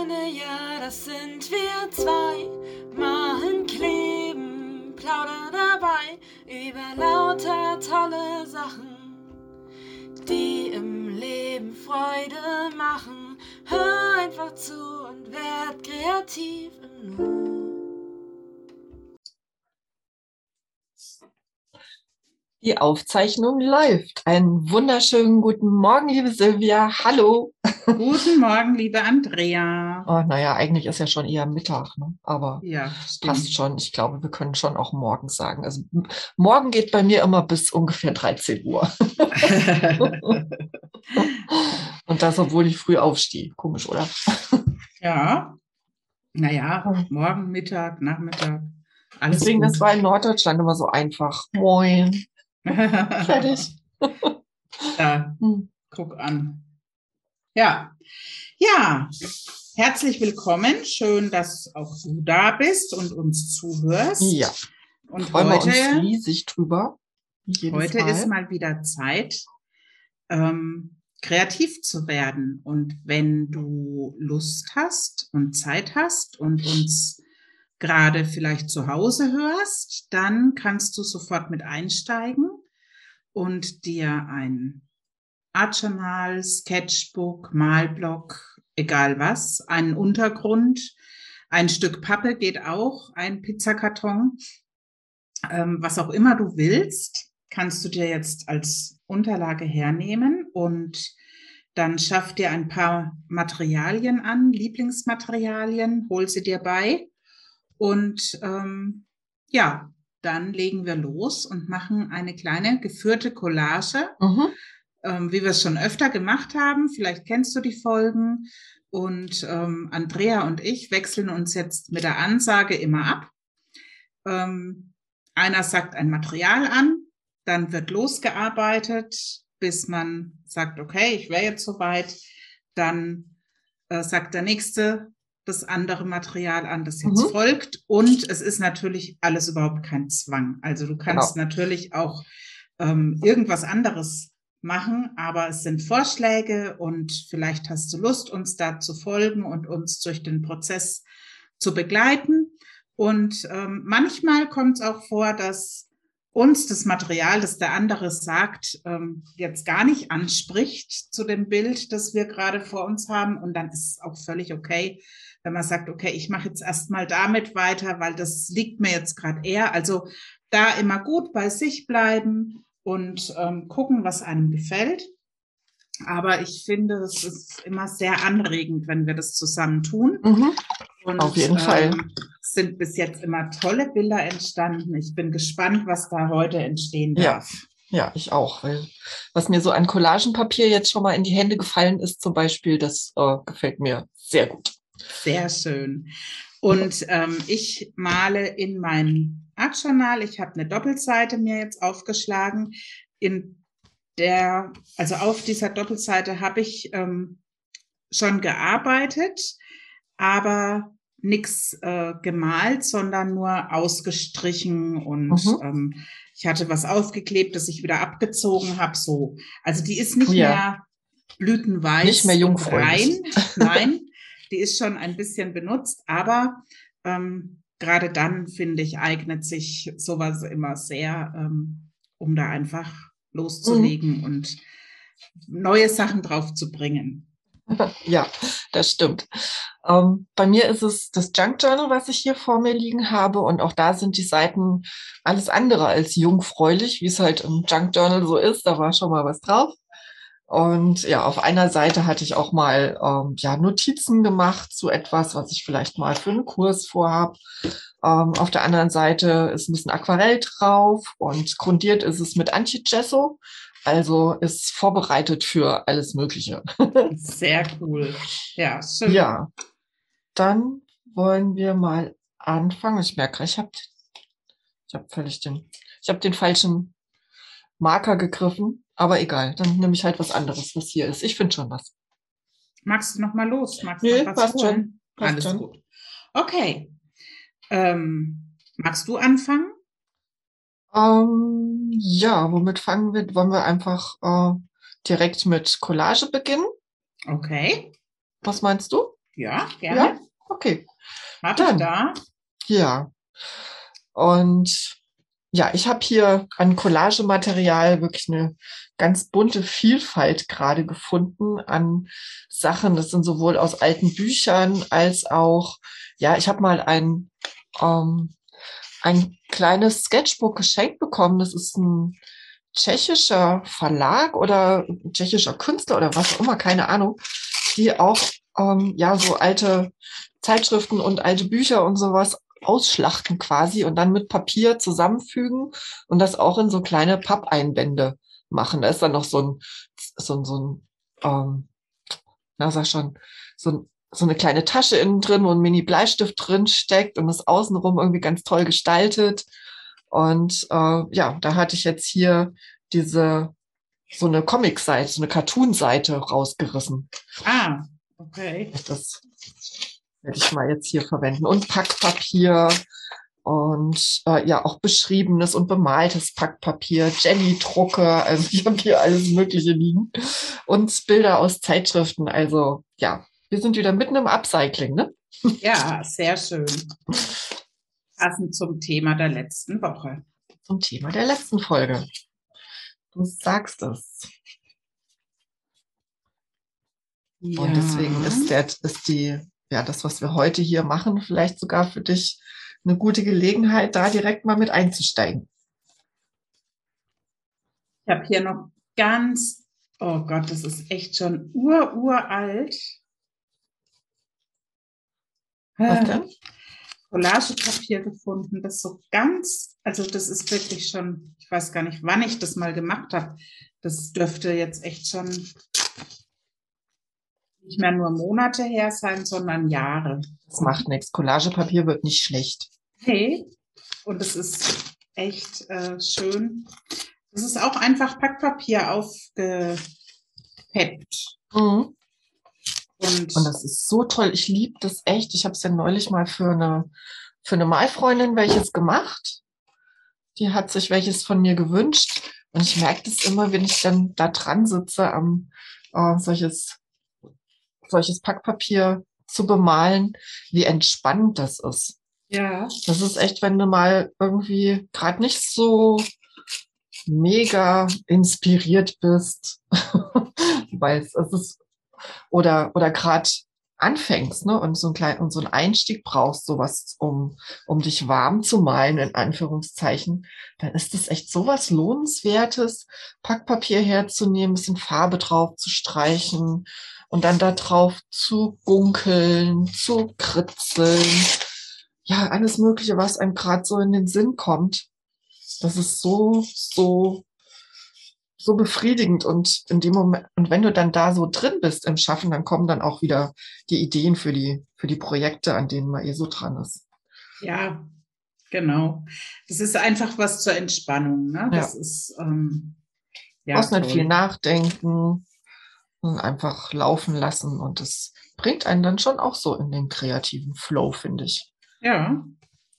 Freunde, ja, das sind wir zwei. Machen, kleben, plaudern dabei über lauter tolle Sachen, die im Leben Freude machen. Hör einfach zu und werd kreativ im Nu. Die Aufzeichnung läuft. Einen wunderschönen guten Morgen, liebe Silvia. Hallo. Guten Morgen, liebe Andrea. Oh, naja, eigentlich ist ja schon eher Mittag, ne? aber Ja, passt schon. Ich glaube, wir können schon auch morgen sagen. Also morgen geht bei mir immer bis ungefähr 13 Uhr. Und das, obwohl ich früh aufstehe. Komisch, oder? ja. Naja, morgen, Mittag, Nachmittag. Alles Deswegen, gut. das war in Norddeutschland immer so einfach. Moin. Fertig. da, Hm. guck an. Ja. Ja. Herzlich willkommen. Schön, dass auch du da bist und uns zuhörst. Ja, Und freuen wir uns heute, riesig drüber. Heute Mal. ist mal wieder Zeit, ähm, kreativ zu werden. Und wenn du Lust hast und Zeit hast und uns gerade vielleicht zu Hause hörst, dann kannst du sofort mit einsteigen und dir ein Art Journal, Sketchbook, Malblock, egal was, einen Untergrund, ein Stück Pappe geht auch, ein Pizzakarton, ähm, was auch immer du willst, kannst du dir jetzt als Unterlage hernehmen und dann schaff dir ein paar Materialien an, Lieblingsmaterialien, hol sie dir bei und ähm, ja, dann legen wir los und machen eine kleine geführte Collage, Mhm. Ähm, wie wir es schon öfter gemacht haben. Vielleicht kennst du die Folgen. Und ähm, Andrea und ich wechseln uns jetzt mit der Ansage immer ab. Ähm, einer sagt ein Material an, dann wird losgearbeitet, bis man sagt, okay, ich wäre jetzt soweit. Dann äh, sagt der nächste das andere Material an, das jetzt Mhm. folgt. Und es ist natürlich alles überhaupt kein Zwang. Also du kannst natürlich auch ähm, irgendwas anderes machen, aber es sind Vorschläge und vielleicht hast du Lust, uns da zu folgen und uns durch den Prozess zu begleiten. Und ähm, manchmal kommt es auch vor, dass uns das Material, das der andere sagt, ähm, jetzt gar nicht anspricht zu dem Bild, das wir gerade vor uns haben. Und dann ist es auch völlig okay, wenn man sagt, okay, ich mache jetzt erstmal damit weiter, weil das liegt mir jetzt gerade eher. Also da immer gut bei sich bleiben und ähm, gucken, was einem gefällt. Aber ich finde, es ist immer sehr anregend, wenn wir das zusammen tun. Mhm. Und, Auf jeden Fall. es sind bis jetzt immer tolle Bilder entstanden. Ich bin gespannt, was da heute entstehen Ja. darf. Ja, ich auch. Weil was mir so an Collagenpapier jetzt schon mal in die Hände gefallen ist, zum Beispiel, das äh, gefällt mir sehr gut. Sehr schön. Und ähm, ich male in mein Art Journal. Ich habe eine Doppelseite mir jetzt aufgeschlagen. In der, also auf dieser Doppelseite habe ich ähm, schon gearbeitet, aber nichts äh, gemalt, sondern nur ausgestrichen und Mhm. ähm, ich hatte was aufgeklebt, das ich wieder abgezogen habe. So, also die ist nicht Ja. mehr blütenweiß, Nicht mehr jungfräulich. rein. Nein, die ist schon ein bisschen benutzt, aber ähm, gerade dann finde ich eignet sich sowas immer sehr, ähm, um da einfach loszulegen Mhm. und neue Sachen drauf zu bringen. Ja, das stimmt. Ähm, bei mir ist es das Junk Journal, was ich hier vor mir liegen habe. Und auch da sind die Seiten alles andere als jungfräulich, wie es halt im Junk Journal so ist. Da war schon mal was drauf. Und ja, auf einer Seite hatte ich auch mal ähm, ja, Notizen gemacht zu etwas, was ich vielleicht mal für einen Kurs vorhab. Ähm, auf der anderen Seite ist ein bisschen Aquarell drauf und grundiert ist es mit Anti-Gesso. Also ist vorbereitet für alles Mögliche. Sehr cool. Ja, schön. Ja, dann wollen wir mal anfangen. Ich merke, ich habe ich hab völlig den, ich habe den falschen Marker gegriffen, aber egal, dann nehme ich halt was anderes, was hier ist. Ich finde schon was. Magst du noch mal los? Magst du noch was passt schon. Passt Alles schon. gut. Okay. Ähm, magst du anfangen? Ähm, ja, womit fangen wir? Wollen wir einfach äh, direkt mit Collage beginnen? Okay. Was meinst du? Ja, gerne. Ja? Okay. Hab Dann. da. Ja. Und ja, ich habe hier an Collagematerial wirklich eine ganz bunte Vielfalt gerade gefunden an Sachen. Das sind sowohl aus alten Büchern als auch, ja, ich habe mal ein, ähm, ein kleines Sketchbook geschenkt bekommen. Das ist ein tschechischer Verlag oder tschechischer Künstler oder was auch immer, keine Ahnung, die auch ähm, ja so alte Zeitschriften und alte Bücher und sowas ausschlachten quasi und dann mit Papier zusammenfügen und das auch in so kleine Pappeinbände machen. Da ist dann noch so ein, so ein, so ein ähm, na sag schon, so, ein, so eine kleine Tasche innen drin, wo ein Mini-Bleistift drin steckt und ist außenrum irgendwie ganz toll gestaltet. Und äh, ja, da hatte ich jetzt hier diese so eine Comic-Seite, so eine Cartoon-Seite rausgerissen. Ah, okay. Das werde ich mal jetzt hier verwenden. Und Packpapier und äh, ja auch beschriebenes und bemaltes Packpapier, Jelly-Drucker, also ich habe hier alles Mögliche liegen und Bilder aus Zeitschriften. Also ja, wir sind wieder mitten im Upcycling, ne? Ja, sehr schön. Passend zum Thema der letzten Woche. Zum Thema der letzten Folge. Du sagst es. Ja. Und deswegen ist, der, ist die, ja, das, was wir heute hier machen, vielleicht sogar für dich eine gute Gelegenheit, da direkt mal mit einzusteigen. Ich habe hier noch ganz, oh Gott, das ist echt schon ur, uralt. Was denn? Collagepapier gefunden, das so ganz, also das ist wirklich schon, ich weiß gar nicht, wann ich das mal gemacht habe. Das dürfte jetzt echt schon nicht mehr nur Monate her sein, sondern Jahre. Das macht nichts. Collagepapier wird nicht schlecht. Hey, und es ist echt äh, schön. Das ist auch einfach Packpapier aufgepeppt. Mhm. Und, Und das ist so toll. Ich liebe das echt. Ich habe es ja neulich mal für eine, für eine Malfreundin welches gemacht. Die hat sich welches von mir gewünscht. Und ich merke das immer, wenn ich dann da dran sitze, am äh, solches, solches Packpapier zu bemalen, wie entspannend das ist. ja, Das ist echt, wenn du mal irgendwie gerade nicht so mega inspiriert bist, weil es, ist oder oder gerade anfängst, ne, und so ein kleinen und so einen Einstieg brauchst, sowas, um um dich warm zu malen in Anführungszeichen, dann ist es echt sowas lohnenswertes, Packpapier herzunehmen, bisschen Farbe drauf zu streichen und dann da drauf zu gunkeln, zu kritzeln, ja, alles Mögliche, was einem gerade so in den Sinn kommt. Das ist so, so, so befriedigend und in dem Moment, und wenn du dann da so drin bist im Schaffen, dann kommen dann auch wieder die Ideen für die, für die Projekte, an denen man eh so dran ist. ja, genau. Das ist einfach was zur Entspannung. Ne? Das ist ähm, Du ja, brauchst nicht viel nachdenken einfach laufen lassen und das bringt einen dann schon auch so in den kreativen Flow, finde ich. Ja,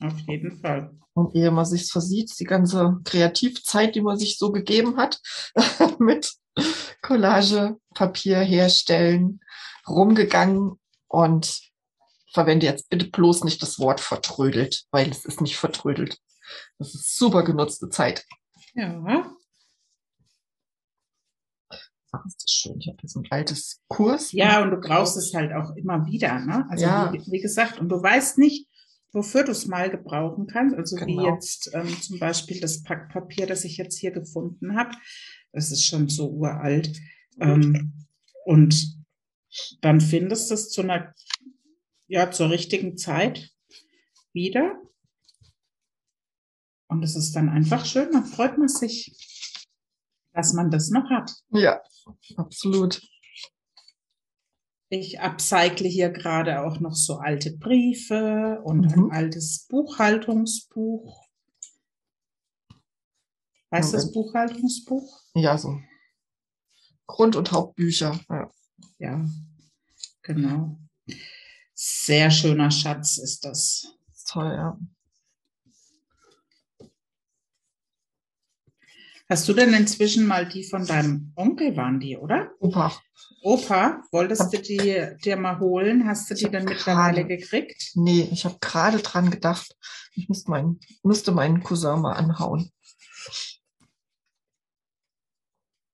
auf jeden Fall. Und ehe man sich versieht, die ganze Kreativzeit, die man sich so gegeben hat, mit Collage, Papier herstellen, rumgegangen und verwende jetzt bitte bloß nicht das Wort vertrödelt, weil es ist nicht vertrödelt. Das ist super genutzte Zeit. Ja, Ach, ist das schön. Ich habe so ein altes Kurs. ja, und du brauchst es halt auch immer wieder. Ne? Also Ja. wie, wie gesagt, und du weißt nicht, wofür du es mal gebrauchen kannst. Also wie Genau. jetzt ähm, zum Beispiel das Packpapier, das ich jetzt hier gefunden habe. Das ist schon so uralt. Ähm, und dann findest du es zu einer, ja, zur richtigen Zeit wieder. Und es ist dann einfach schön, dann freut man sich, dass man das noch hat. Ja, absolut. Ich upcycle hier gerade auch noch so alte Briefe und Mhm. ein altes Buchhaltungsbuch. Weißt du das. Buchhaltungsbuch? Ja, so. Grund- und Hauptbücher. Ja. Ja, genau. Sehr schöner Schatz ist das. Toll, ja. Hast du denn inzwischen mal die von deinem Onkel waren die, oder? Opa. Opa, wolltest du die dir mal holen? Hast du die dann mittlerweile gerade- gekriegt? Nee, ich habe gerade dran gedacht, ich müsste meinen, müsste meinen Cousin mal anhauen.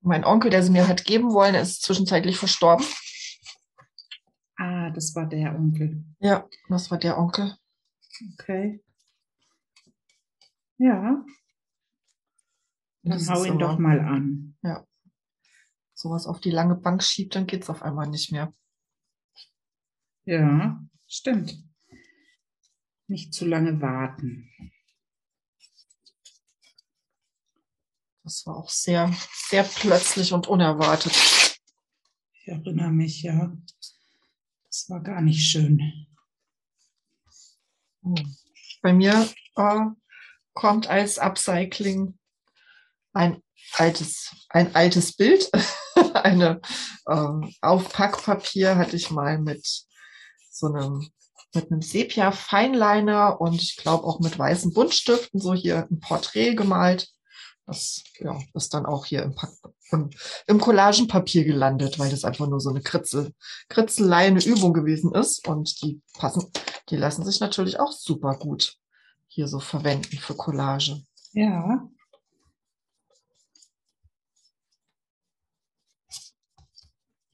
Mein Onkel, der sie mir hat geben wollen, ist zwischenzeitlich verstorben. Ah, das war der Onkel. Ja, das war der Onkel. Okay. Ja, Das hau ihn doch aber- mal an. sowas auf die lange Bank schiebt, dann geht's auf einmal nicht mehr. Ja, stimmt. Nicht zu lange warten. Das war auch sehr, sehr plötzlich und unerwartet. Ich erinnere mich, ja. Das war gar nicht schön. Bei mir äh, kommt als Upcycling ein altes, ein altes Bild. Eine ähm, Aufpackpapier hatte ich mal mit so einem mit einem Sepia-Feinliner und ich glaube auch mit weißen Buntstiften so hier ein Porträt gemalt. Das ja, ist dann auch hier im, Pack, im, im Collagenpapier gelandet, weil das einfach nur so eine Kritzel, Kritzelei, eine Übung gewesen ist. Und die passen, die lassen sich natürlich auch super gut hier so verwenden für Collage. Ja.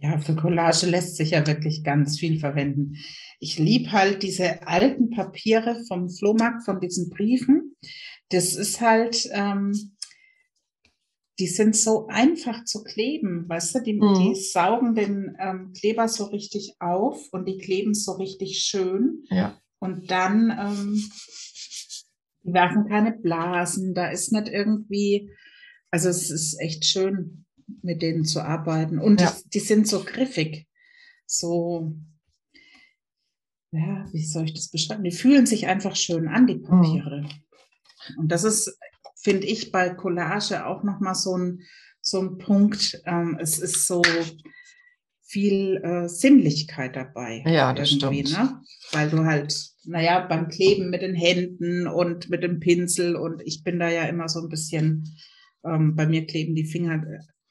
Ja, für Collage lässt sich ja wirklich ganz viel verwenden. Ich liebe halt diese alten Papiere vom Flohmarkt, von diesen Briefen. Das ist halt, ähm, die sind so einfach zu kleben, weißt du, die, Mhm. die saugen den ähm, Kleber so richtig auf und die kleben so richtig schön. Ja. Und dann, ähm, die werfen keine Blasen, da ist nicht irgendwie, also es ist echt schön, mit denen zu arbeiten. Und Ja. die, die sind so griffig, so, ja, wie soll ich das beschreiben? Die fühlen sich einfach schön an, die Papiere. Und das ist, finde ich, bei Collage auch nochmal so ein, so ein Punkt. Ähm, es ist so viel äh, Sinnlichkeit dabei. Ja, das stimmt. Ne? Weil du halt, naja, beim Kleben mit den Händen und mit dem Pinsel und ich bin da ja immer so ein bisschen, ähm, bei mir kleben die Finger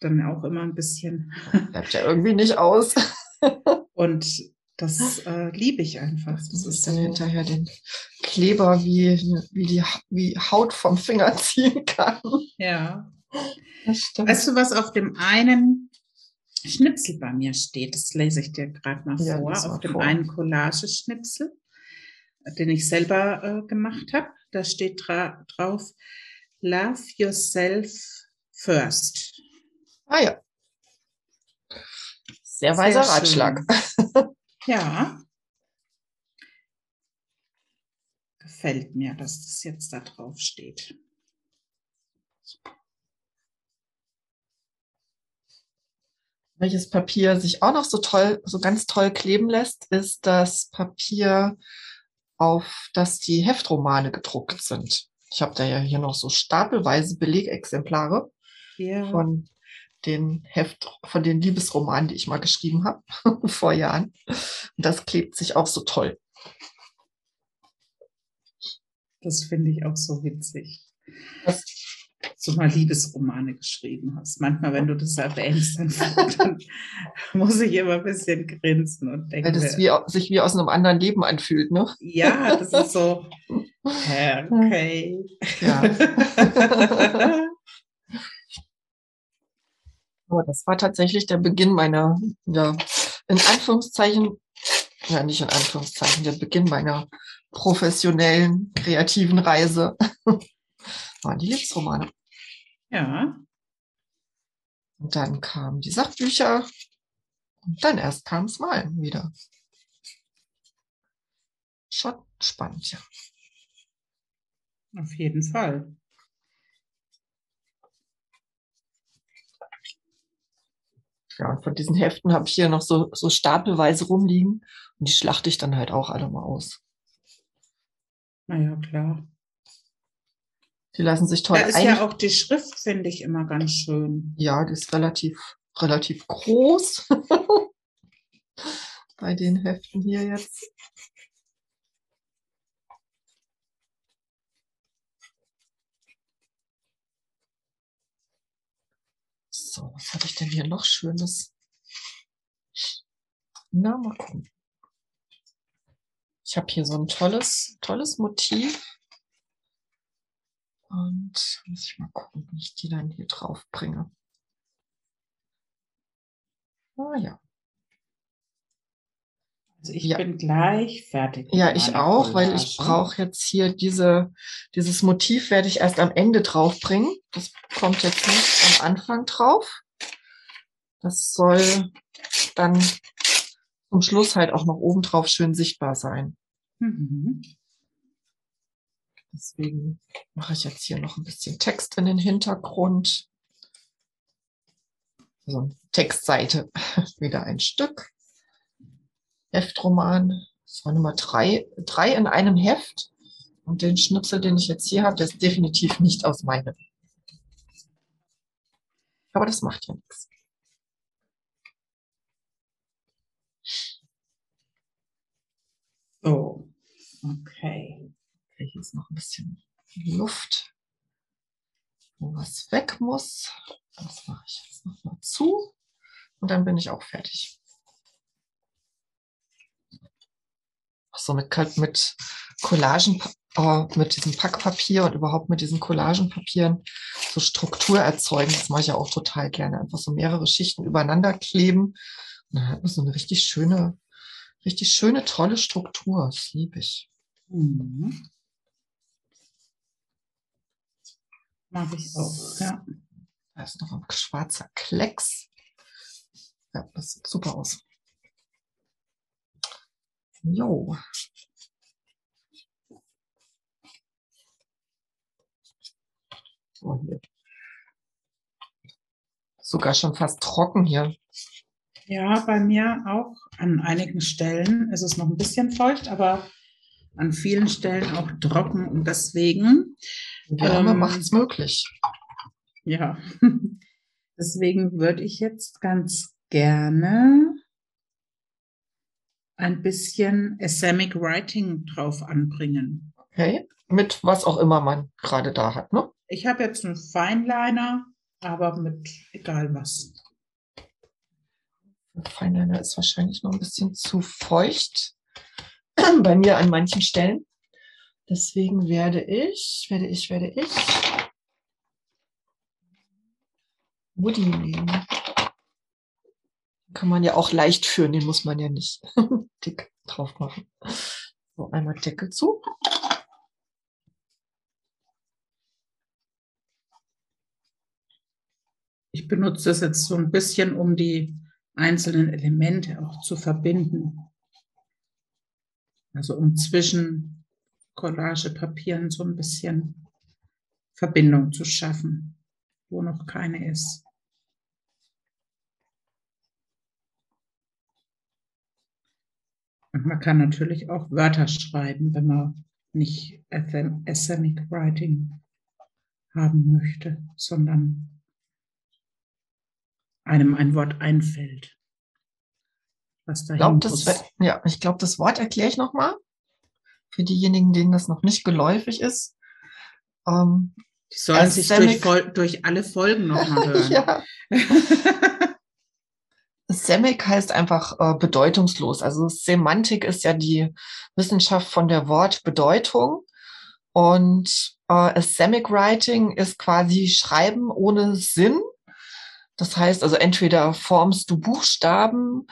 dann auch immer ein bisschen. Bleibt ja irgendwie nicht aus. Und das äh, liebe ich einfach. Das Das ist dann so, hinterher den Kleber wie, wie die wie Haut vom Finger ziehen kann. ja. Weißt du, was auf dem einen Schnipsel bei mir steht? Das lese ich dir gerade mal Ja, vor. Auf dem vor. einen Collageschnipsel, den ich selber äh, gemacht habe. Da steht dra drauf, Love yourself first. Ah ja. Sehr weiser Sehr Ratschlag. schön. Ja. Gefällt mir, dass das jetzt da drauf steht. Welches Papier sich auch noch so toll, so ganz toll kleben lässt, ist das Papier, auf das die Heftromane gedruckt sind. Ich habe da ja hier noch so stapelweise Belegexemplare Ja. von den Heft, von den Liebesromanen, die ich mal geschrieben habe vor Jahren. Und das klebt sich auch so toll. Das finde ich auch so witzig. Das, so mal Liebesromane geschrieben hast. Manchmal, wenn du das erwähnst, dann, dann muss ich immer ein bisschen grinsen und denke, weil das wie, sich wie aus einem anderen Leben anfühlt, ne? ja, das ist so, okay. Ja. Aber das war tatsächlich der Beginn meiner, ja, in Anführungszeichen, ja, nicht in Anführungszeichen, der Beginn meiner professionellen, kreativen Reise. Waren die Liebesromane. ja, Und dann kamen die Sachbücher. Und dann erst kam es Malen wieder. Schon spannend, ja. auf jeden Fall. Ja, und von diesen Heften habe ich hier noch so, so stapelweise rumliegen. Und die schlachte ich dann halt auch alle mal aus. Naja, klar. Die lassen sich toll Da ist ja auch die Schrift, finde ich, immer ganz schön. Ja, die ist relativ, relativ groß. Bei den Heften hier jetzt. So, was hatte ich denn hier noch Schönes? Na, mal gucken. Ich habe hier so ein tolles, tolles Motiv. Und muss ich mal gucken, wie ich die dann hier drauf bringe. Ah ja. Also ich ja. bin gleich fertig. Ja, ich auch, weil ich brauche jetzt hier diese, dieses Motiv werde ich erst am Ende draufbringen. Das kommt jetzt nicht am Anfang drauf. Das soll dann zum Schluss halt auch noch oben drauf schön sichtbar sein. Mhm. Deswegen mache ich jetzt hier noch ein bisschen Text in den Hintergrund. So, Textseite, wieder ein Stück. Heftroman. Das war Nummer drei, drei in einem Heft. Und den Schnipsel, den ich jetzt hier habe, der ist definitiv nicht aus meinem. Aber das macht ja nichts. So, okay. Okay, hier ist noch ein bisschen Luft, wo was weg muss. Das mache ich jetzt noch mal zu. Und dann bin ich auch fertig. So mit, mit Collagen, äh, mit diesem Packpapier und überhaupt mit diesen Collagenpapieren so Struktur erzeugen. Das mache ich ja auch total gerne. Einfach so mehrere Schichten übereinander kleben. Und dann hat man so eine richtig schöne, richtig schöne, tolle Struktur. Das liebe ich. Mhm. Mag ich auch, ja. Da ist noch ein schwarzer Klecks. Ja, das sieht super aus. Jo. So hier. Sogar schon fast trocken hier. Ja, bei mir auch. An einigen Stellen ist es noch ein bisschen feucht, aber an vielen Stellen auch trocken und deswegen. Wärme ähm, macht es möglich. Ja, deswegen würde ich jetzt ganz gerne ein bisschen Asamic Writing drauf anbringen. Okay, mit was auch immer man gerade da hat, ne? Ich habe jetzt einen Feinliner, aber mit egal was. Feinliner ist wahrscheinlich noch ein bisschen zu feucht bei mir an manchen Stellen. Deswegen werde ich, werde ich, werde ich Woody nehmen. Kann man ja auch leicht führen, den muss man ja nicht dick drauf machen. So, einmal Deckel zu. Ich benutze das jetzt so ein bisschen, um die einzelnen Elemente auch zu verbinden. Also um zwischen Collagepapieren so ein bisschen Verbindung zu schaffen, wo noch keine ist. Man kann natürlich auch Wörter schreiben, wenn man nicht Ethnic Writing haben möchte, sondern einem ein Wort einfällt. Was da Ja, ich glaube, das Wort erkläre ich nochmal. Für diejenigen, denen das noch nicht geläufig ist. Ähm, Die sollen sich durch, durch, alle Folgen nochmal hören. ja. Semic heißt einfach äh, bedeutungslos. Also Semantik ist ja die Wissenschaft von der Wortbedeutung. Und äh, Semic Writing ist quasi Schreiben ohne Sinn. Das heißt also, entweder formst du Buchstaben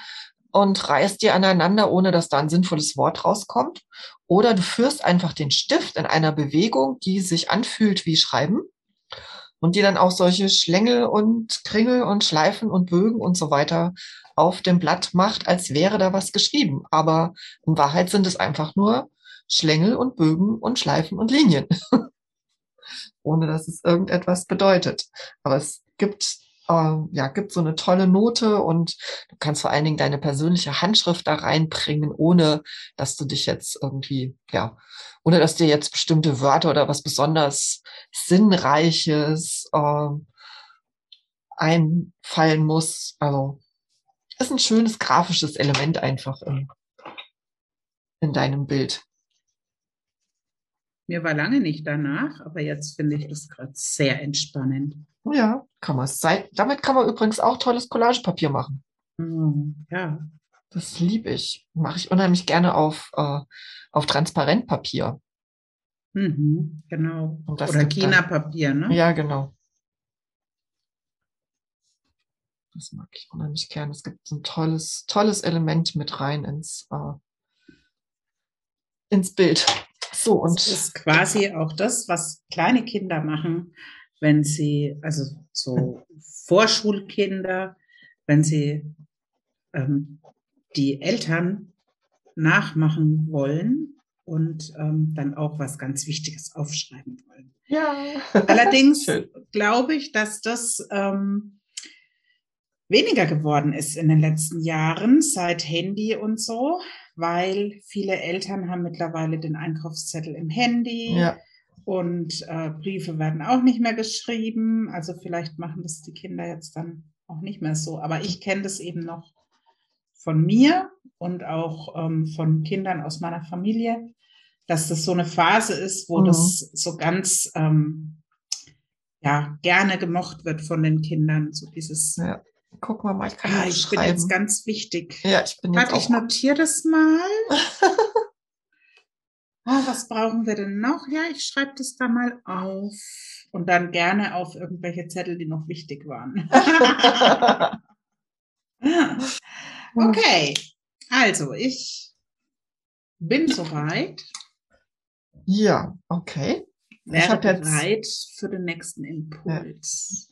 und reißt die aneinander, ohne dass da ein sinnvolles Wort rauskommt, oder du führst einfach den Stift in einer Bewegung, die sich anfühlt wie Schreiben und die dann auch solche Schlängel und Kringel und Schleifen und Bögen und so weiter auf dem Blatt macht, als wäre da was geschrieben. Aber in Wahrheit sind es einfach nur Schlängel und Bögen und Schleifen und Linien, ohne dass es irgendetwas bedeutet. Aber es gibt äh, ja, gibt so eine tolle Note und du kannst vor allen Dingen deine persönliche Handschrift da reinbringen, ohne dass du dich jetzt irgendwie, ja, ohne dass dir jetzt bestimmte Wörter oder was besonders Sinnreiches äh, einfallen muss. Also ist ein schönes grafisches Element einfach in, in deinem Bild. Mir war lange nicht danach, aber jetzt finde ich das gerade sehr entspannend. Ja, kann man. Damit kann man übrigens auch tolles Collagepapier machen. Oh, ja. Das liebe ich. Mache ich unheimlich gerne auf, äh, auf Transparentpapier. Mhm, genau. Und das Oder China-Papier, ne? Ja, genau. Das mag ich unheimlich gern. Es gibt ein tolles, tolles Element mit rein ins, äh, ins Bild. So, Das und ist quasi auch das, was kleine Kinder machen, wenn sie, also so Vorschulkinder, wenn sie ähm, die Eltern nachmachen wollen und ähm, dann auch was ganz Wichtiges aufschreiben wollen. ja. Allerdings glaube ich, dass das ähm, weniger geworden ist in den letzten Jahren seit Handy und so, weil viele Eltern haben mittlerweile den Einkaufszettel im Handy Ja, und äh, Briefe werden auch nicht mehr geschrieben. Also vielleicht machen das die Kinder jetzt dann auch nicht mehr so. Aber ich kenne das eben noch von mir und auch ähm, von Kindern aus meiner Familie, dass das so eine Phase ist, wo Mhm. das so ganz ähm, ja, gerne gemocht wird von den Kindern. So dieses, ja. Guck mal, mal, ich kann ah, ich bin jetzt ganz wichtig. ja, ich bin jetzt Warte, ich notiere das mal. Ah, was brauchen wir denn noch? Ja, ich schreibe das da mal auf. Und dann gerne auf irgendwelche Zettel, die noch wichtig waren. okay, also ich bin soweit. ja, okay. Wäre hab jetzt- bereit für den nächsten Impuls.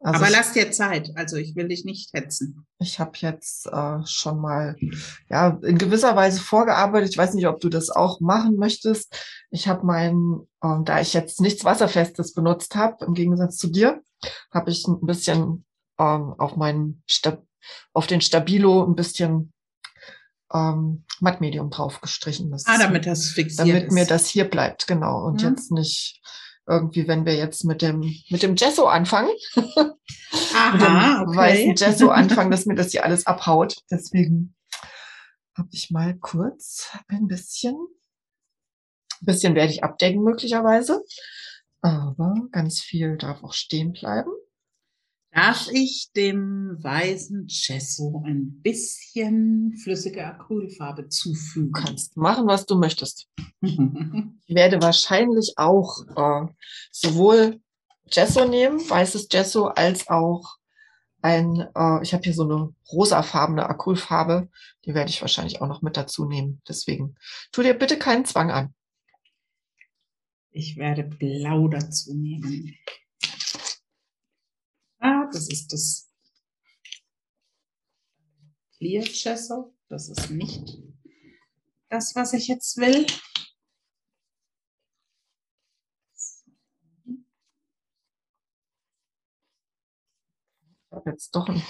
Also Aber ich, lass dir Zeit. Also ich will dich nicht hetzen. ich habe jetzt äh, schon mal ja in gewisser Weise vorgearbeitet. Ich weiß nicht, ob du das auch machen möchtest. Ich habe mein, ähm, da ich jetzt nichts Wasserfestes benutzt habe, im Gegensatz zu dir, habe ich ein bisschen ähm, auf meinen Stab auf den Stabilo ein bisschen ähm, Mattmedium drauf gestrichen. Das Ah, damit das fixiert damit ist. mir das hier bleibt, genau. Und Mhm. jetzt nicht irgendwie, wenn wir jetzt mit dem, mit dem Gesso anfangen, Aha, okay. weißen Gesso anfangen, dass mir das hier alles abhaut. Deswegen habe ich mal kurz ein bisschen, ein bisschen werde ich abdecken möglicherweise, aber ganz viel darf auch stehen bleiben. Darf ich dem weißen Gesso ein bisschen flüssige Acrylfarbe zufügen? Du kannst machen, was du möchtest. Ich werde wahrscheinlich auch äh, sowohl Gesso nehmen, weißes Gesso, als auch ein, äh, ich habe hier so eine rosafarbene Acrylfarbe, die werde ich wahrscheinlich auch noch mit dazu nehmen. Deswegen tu dir bitte keinen Zwang an. Ich werde blau dazu nehmen. Das ist das Clear Gesso. Das ist nicht das, was ich jetzt will. Ich habe jetzt doch einen,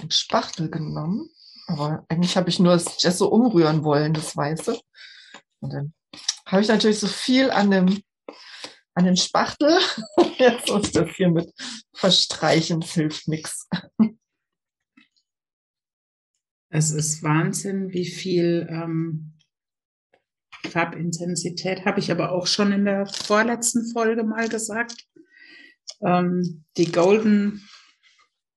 einen Spachtel genommen, aber eigentlich habe ich nur das Gesso umrühren wollen, das Weiße. Und dann habe ich natürlich so viel an dem, an dem Spachtel. Jetzt ich das hier mit verstreichen, es hilft nichts. Es ist Wahnsinn, wie viel ähm, Farbintensität habe ich aber auch schon in der vorletzten Folge mal gesagt. Ähm, die Golden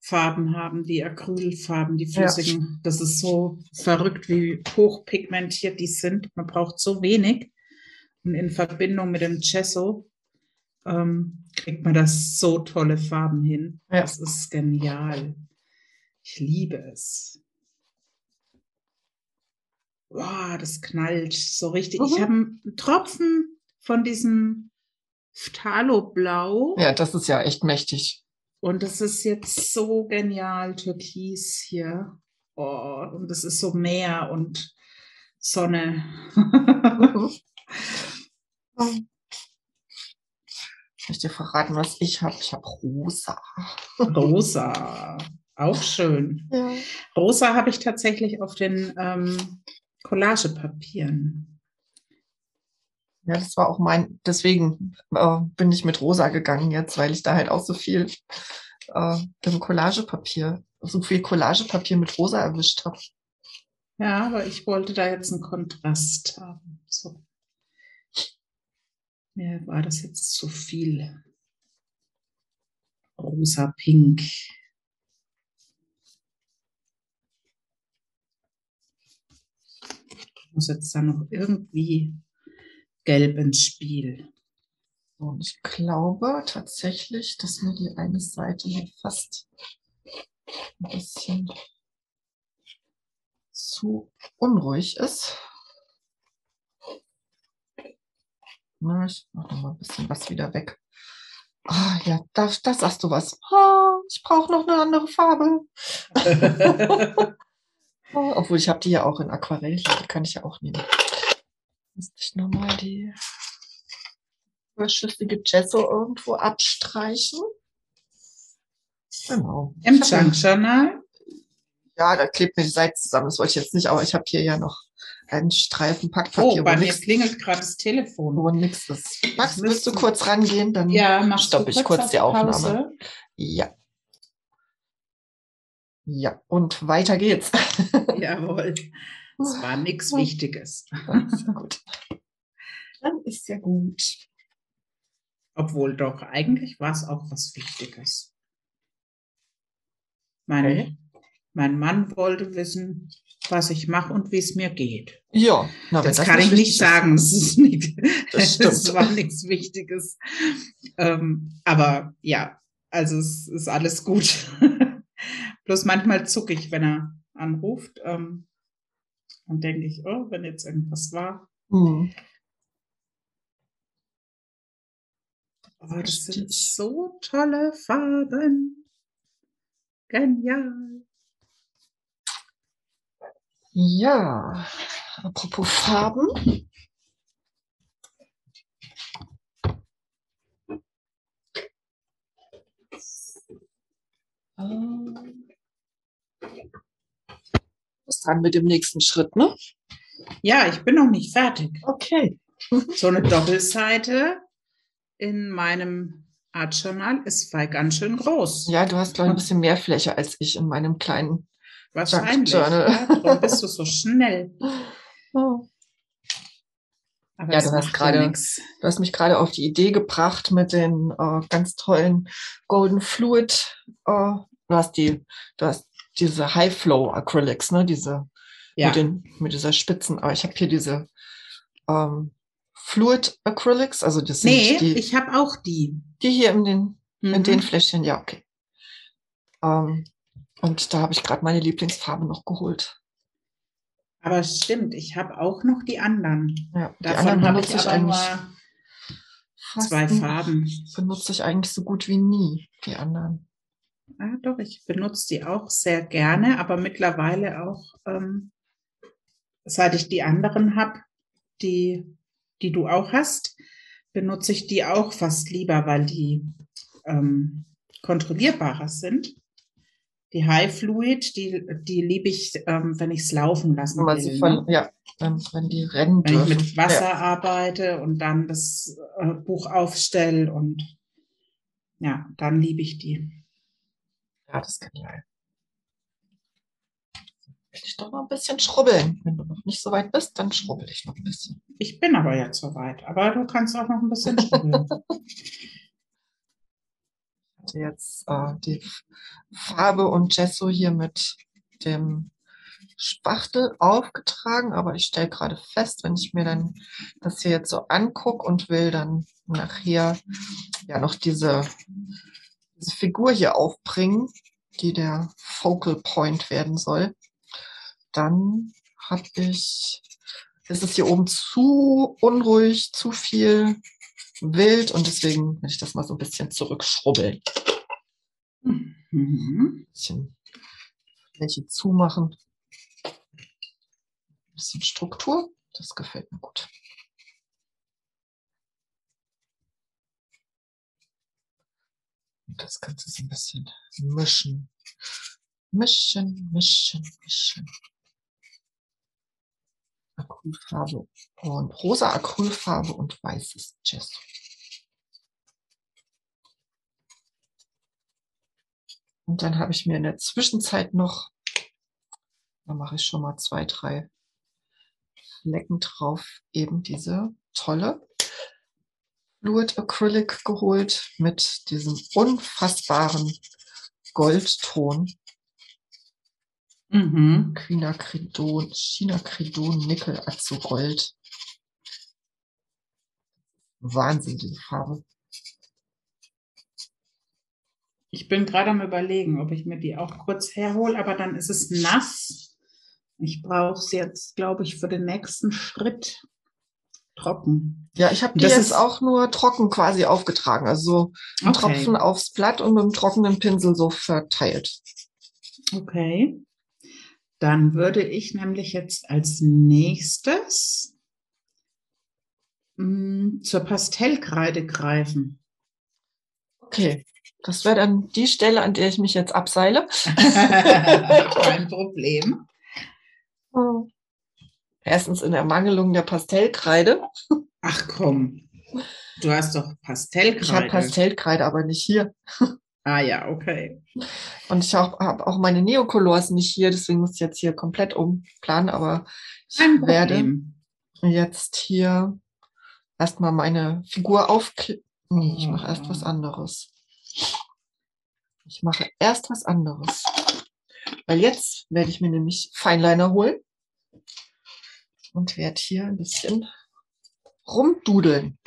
Farben haben, die Acrylfarben, die Ja. flüssigen. Das ist so verrückt, wie hochpigmentiert die sind. Man braucht so wenig. Und in Verbindung mit dem Gesso ähm, kriegt man das so tolle Farben hin. Ja. Das ist genial. Ich liebe es. Wow, das knallt so richtig. Ich Mhm. habe einen Tropfen von diesem Phthalo-Blau. Ja, das ist ja echt mächtig. Und das ist jetzt so genial, Türkis hier. Oh, und das ist so Meer und Sonne. Ich dir verraten, was ich habe? Ich habe rosa. Rosa. Auch schön. Ja. Rosa habe ich tatsächlich auf den ähm, Collagepapieren. Ja, das war auch mein, deswegen äh, bin ich mit rosa gegangen jetzt, weil ich da halt auch so viel äh, im Collagepapier, so viel Collagepapier mit rosa erwischt habe. Ja, aber ich wollte da jetzt einen Kontrast haben. So. Mir war das jetzt zu viel. Rosa Pink. Ich muss jetzt da noch irgendwie gelb ins Spiel. Und ich glaube tatsächlich, dass mir die eine Seite hier fast ein bisschen zu unruhig ist. Na, ich mache noch mal ein bisschen was wieder weg. Ah, ja, da, da sagst du was. Ah, ich brauche noch eine andere Farbe. Oh, obwohl ich habe die ja auch in Aquarell, die kann ich ja auch nehmen. Muss ich nochmal die überschüssige Gesso irgendwo abstreichen. Genau. Im Journal. Ja, da klebt mir die Seite zusammen. Das wollte ich jetzt nicht, aber ich habe hier ja noch einen Streifen Packpapier, Oh, bei mir nichts klingelt gerade das Telefon. wo nix ist. Max, willst du kurz rangehen? Dann Ja, machst stoppe du ich kurz die Aufnahme. Pause? Ja. Ja, und weiter geht's. Jawohl. Es war nichts Wichtiges. ist gut. Dann ist ja gut. Obwohl doch, eigentlich war es auch was Wichtiges. Mein, Okay. Mein Mann wollte wissen, was ich mache und wie es mir geht. Ja, na, Das das kann ich nicht sagen. Das ist nicht, Das das war nichts Wichtiges. Ähm, aber ja, also es ist alles gut. Bloß manchmal zucke ich, wenn er anruft. Ähm, und denke ich, oh, wenn jetzt irgendwas war. Hm. Aber das sind so tolle Farben. Genial. Ja, apropos Farben. Ähm, Was dran mit dem nächsten Schritt, ne? Ja, ich bin noch nicht fertig. Okay. So eine Doppelseite in meinem Art Journal ist weil ganz schön groß. Ja, du hast, glaube ich, ein bisschen mehr Fläche als ich in meinem kleinen. Wahrscheinlich. Ja, darum bist du so schnell. Oh. Aber Ja, du hast nix. Du hast mich gerade auf die Idee gebracht mit den äh, ganz tollen Golden Fluid. Äh, du hast die, du hast diese High Flow Acrylics, ne? Diese Ja, mit, den, mit dieser Spitzen. Aber ich habe hier diese ähm, Fluid Acrylics, also das sind nee, die, ich habe auch die. die hier in den, in Mhm. den Fläschchen. Ja, okay. Ähm, und da habe ich gerade meine Lieblingsfarbe noch geholt. Aber es stimmt, ich habe auch noch die anderen. Ja, die Davon anderen habe benutze ich eigentlich zwei Farben. Benutze ich eigentlich so gut wie nie, die anderen. Ja, doch, ich benutze die auch sehr gerne, aber mittlerweile auch, ähm, seit ich die anderen habe, die, die du auch hast, benutze ich die auch fast lieber, weil die ähm, kontrollierbarer sind. Die High Fluid, die, die liebe ich, ähm, wenn ich es laufen lassen Wenn man will. sie ne? von, ja, ähm, wenn die rennen wenn ich mit Wasser arbeite und dann das äh, Buch aufstelle und ja, dann liebe ich die. Ja, ja das ist genial. Will ich doch noch ein bisschen schrubbeln. Wenn du noch nicht so weit bist, dann schrubbel ich noch ein bisschen. Ich bin aber jetzt soweit, aber du kannst auch noch ein bisschen schrubbeln. Hatte jetzt äh, die Farbe und Gesso hier mit dem Spachtel aufgetragen, aber ich stelle gerade fest, wenn ich mir dann das hier jetzt so angucke und will dann nachher ja noch diese, diese Figur hier aufbringen, die der Focal Point werden soll, dann habe ich, ist es hier oben zu unruhig, zu viel wild und deswegen will ich das mal so ein bisschen zurückschrubbeln. Mhm. Ein bisschen Fläche zumachen. Ein bisschen Struktur, das gefällt mir gut. Und das Ganze so ein bisschen mischen. Mischen, mischen, mischen. Acrylfarbe und rosa Acrylfarbe und weißes Gesso. Und dann habe ich mir in der Zwischenzeit noch, da mache ich schon mal zwei, drei Flecken drauf, eben diese tolle Fluid Acrylic geholt mit diesem unfassbaren Goldton. Mhm. Quinacridon, Chinacridon, Nickel, Azugold. Wahnsinn, diese Farbe. Ich bin gerade am überlegen, ob ich mir die auch kurz herhole, aber dann ist es nass. Ich brauche es jetzt, glaube ich, für den nächsten Schritt trocken. Ja, ich habe die Das jetzt auch nur trocken quasi aufgetragen. Also so Okay. Tropfen aufs Blatt und mit einem trockenen Pinsel so verteilt. Okay. Dann würde ich nämlich jetzt als nächstes mh, zur Pastellkreide greifen. Okay, das wäre dann die Stelle, an der ich mich jetzt abseile. Kein Problem. Erstens in Ermangelung der Pastellkreide. Ach komm, du hast doch Pastellkreide. Ich habe Pastellkreide, aber nicht hier. Ah ja, okay. Und ich habe hab auch meine Neocolors nicht hier, deswegen muss ich jetzt hier komplett umplanen. Aber ich werde jetzt hier erstmal meine Figur aufklicken. Nee, ich mache erst was Oh. anderes. Ich mache erst was anderes. Weil jetzt werde ich mir nämlich Feinliner holen und werde hier ein bisschen rumdudeln.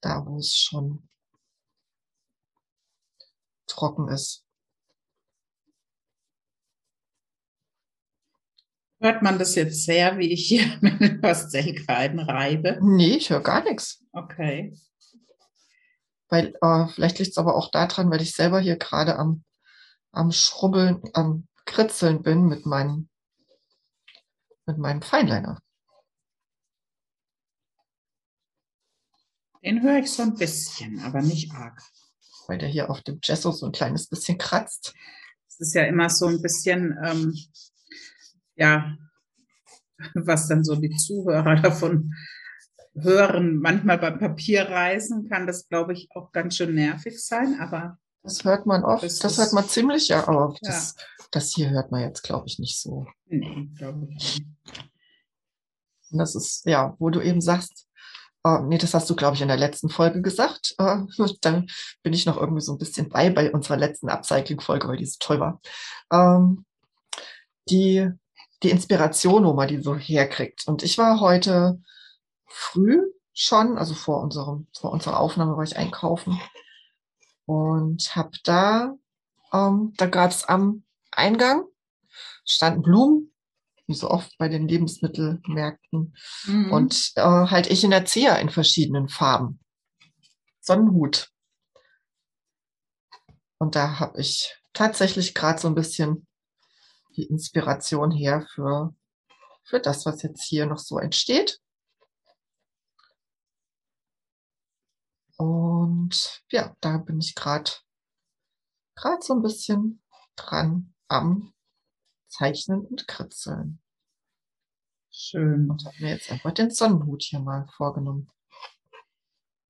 Da, wo es schon trocken ist. Hört man das jetzt sehr, wie ich hier mit den Pastellkreiden reibe? Nee, ich höre gar nichts. Okay. Weil, äh, vielleicht liegt es aber auch daran, weil ich selber hier gerade am, am Schrubbeln, am Kritzeln bin mit meinem, mit meinem Feinliner. Den höre ich so ein bisschen, aber nicht arg. Weil der hier auf dem Gesso so ein kleines bisschen kratzt. Es ist ja immer so ein bisschen, ähm, ja, was dann so die Zuhörer davon hören. Manchmal beim Papierreißen kann das, glaube ich, auch ganz schön nervig sein, aber Das hört man oft. Das Das, hört man ziemlich, ja, aber Ja. das, das hier hört man jetzt, glaube ich, nicht so. nee, glaube ich nicht. Und das ist, ja, wo du eben sagst, äh, nee, das hast du, glaube ich, in der letzten Folge gesagt. Äh, dann bin ich noch irgendwie so ein bisschen bei, bei unserer letzten Upcycling-Folge, weil die so toll war. Ähm, die, die Inspiration, wo man die so herkriegt. Und ich war heute früh schon, also vor unserem, vor unserer Aufnahme war ich einkaufen und habe da, ähm, da gab es am Eingang standen Blumen, so oft bei den Lebensmittelmärkten. Mhm. Und äh, halt ich in der Zea in verschiedenen Farben. Sonnenhut. Und da habe ich tatsächlich gerade so ein bisschen die Inspiration her für, für das, was jetzt hier noch so entsteht. Und ja, da bin ich gerade gerade so ein bisschen dran am Zeichnen und Kritzeln. Schön. Und habe mir jetzt einfach den Sonnenhut hier mal vorgenommen.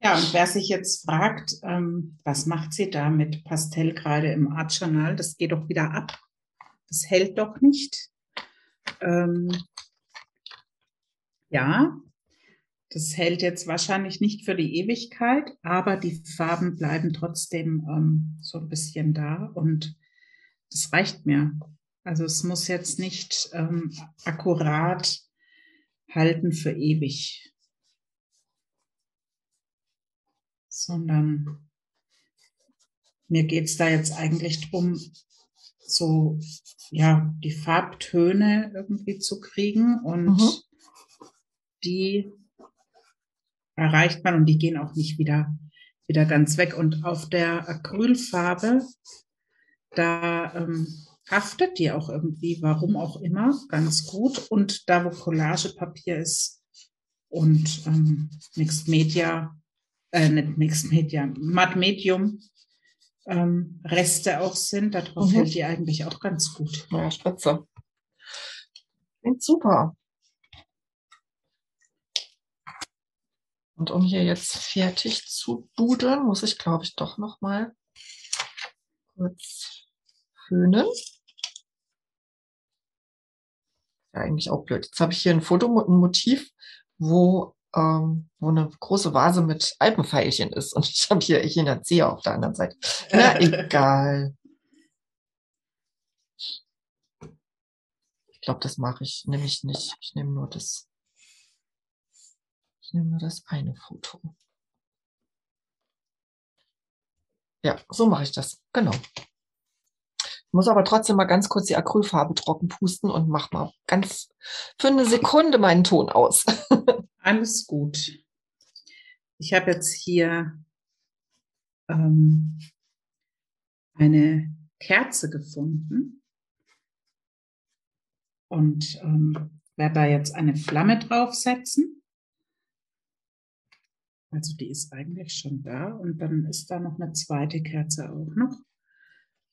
Ja, und wer sich jetzt fragt, ähm, was macht sie da mit Pastellkreide im Art Journal, das geht doch wieder ab. Das hält doch nicht. Ähm, ja, das hält jetzt wahrscheinlich nicht für die Ewigkeit, aber die Farben bleiben trotzdem ähm, so ein bisschen da und das reicht mir. Also es muss jetzt nicht ähm, akkurat halten für ewig. sondern mir geht es da jetzt eigentlich drum, so ja, die Farbtöne irgendwie zu kriegen und Mhm. die erreicht man und die gehen auch nicht wieder, wieder ganz weg. Und auf der Acrylfarbe, da ähm, haftet die auch irgendwie, warum auch immer, ganz gut. Und da, wo Collagepapier ist und ähm, Mixed Media, äh, nicht Mixed Media, Matt Medium ähm, Reste auch sind, darauf Mhm. hält die eigentlich auch ganz gut. Ja, spitze. Klingt super. Und um hier jetzt fertig zu dudeln, muss ich, glaube ich, doch noch mal kurz föhnen. Ja, eigentlich auch blöd. Jetzt habe ich hier ein Foto, ein Motiv, wo, ähm, wo eine große Vase mit Alpenpfeilchen ist. Und ich habe hier Echinacea auf der anderen Seite. Na, egal. Ich glaube, das mache ich nämlich nicht. Ich nehme nur das. Ich nehme nur das eine Foto. Ja, so mache ich das. Genau. Muss aber trotzdem mal ganz kurz die Acrylfarbe trocken pusten und mach mal ganz für eine Sekunde meinen Ton aus. Alles gut. Ich habe jetzt hier ähm, eine Kerze gefunden und ähm, werde da jetzt eine Flamme draufsetzen. Also die ist eigentlich schon da und dann ist da noch eine zweite Kerze auch noch.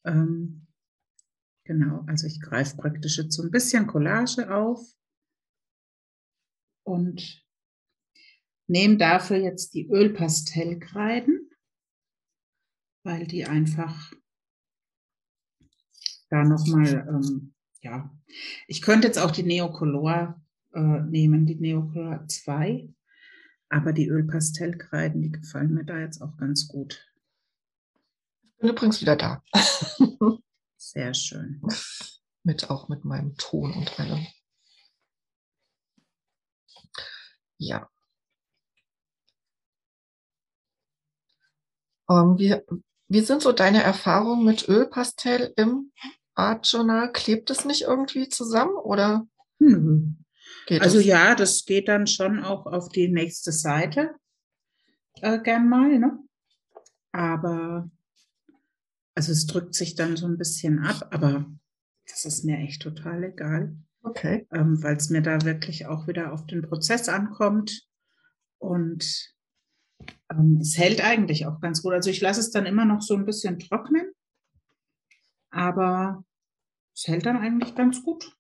Ähm, genau, also ich greife praktisch jetzt so ein bisschen Collage auf und nehme dafür jetzt die Ölpastellkreiden, weil die einfach da nochmal, ähm, ja, ich könnte jetzt auch die Neocolor äh, nehmen, die Neocolor 2. Aber die Ölpastellkreiden, die gefallen mir da jetzt auch ganz gut. Ich bin übrigens wieder da. Sehr schön. Mit auch mit meinem Ton und allem. Ja. Ähm, wie, wie sind so deine Erfahrungen mit Ölpastell im Art Journal? Klebt es nicht irgendwie zusammen oder? Hm. Also das? ja, das geht dann schon auch auf die nächste Seite äh, gern mal, ne? Aber also es drückt sich dann so ein bisschen ab, aber das ist mir echt total egal. Okay. Ähm, Weil es mir da wirklich auch wieder auf den Prozess ankommt. Und ähm, es hält eigentlich auch ganz gut. Also ich lasse es dann immer noch so ein bisschen trocknen, aber es hält dann eigentlich ganz gut.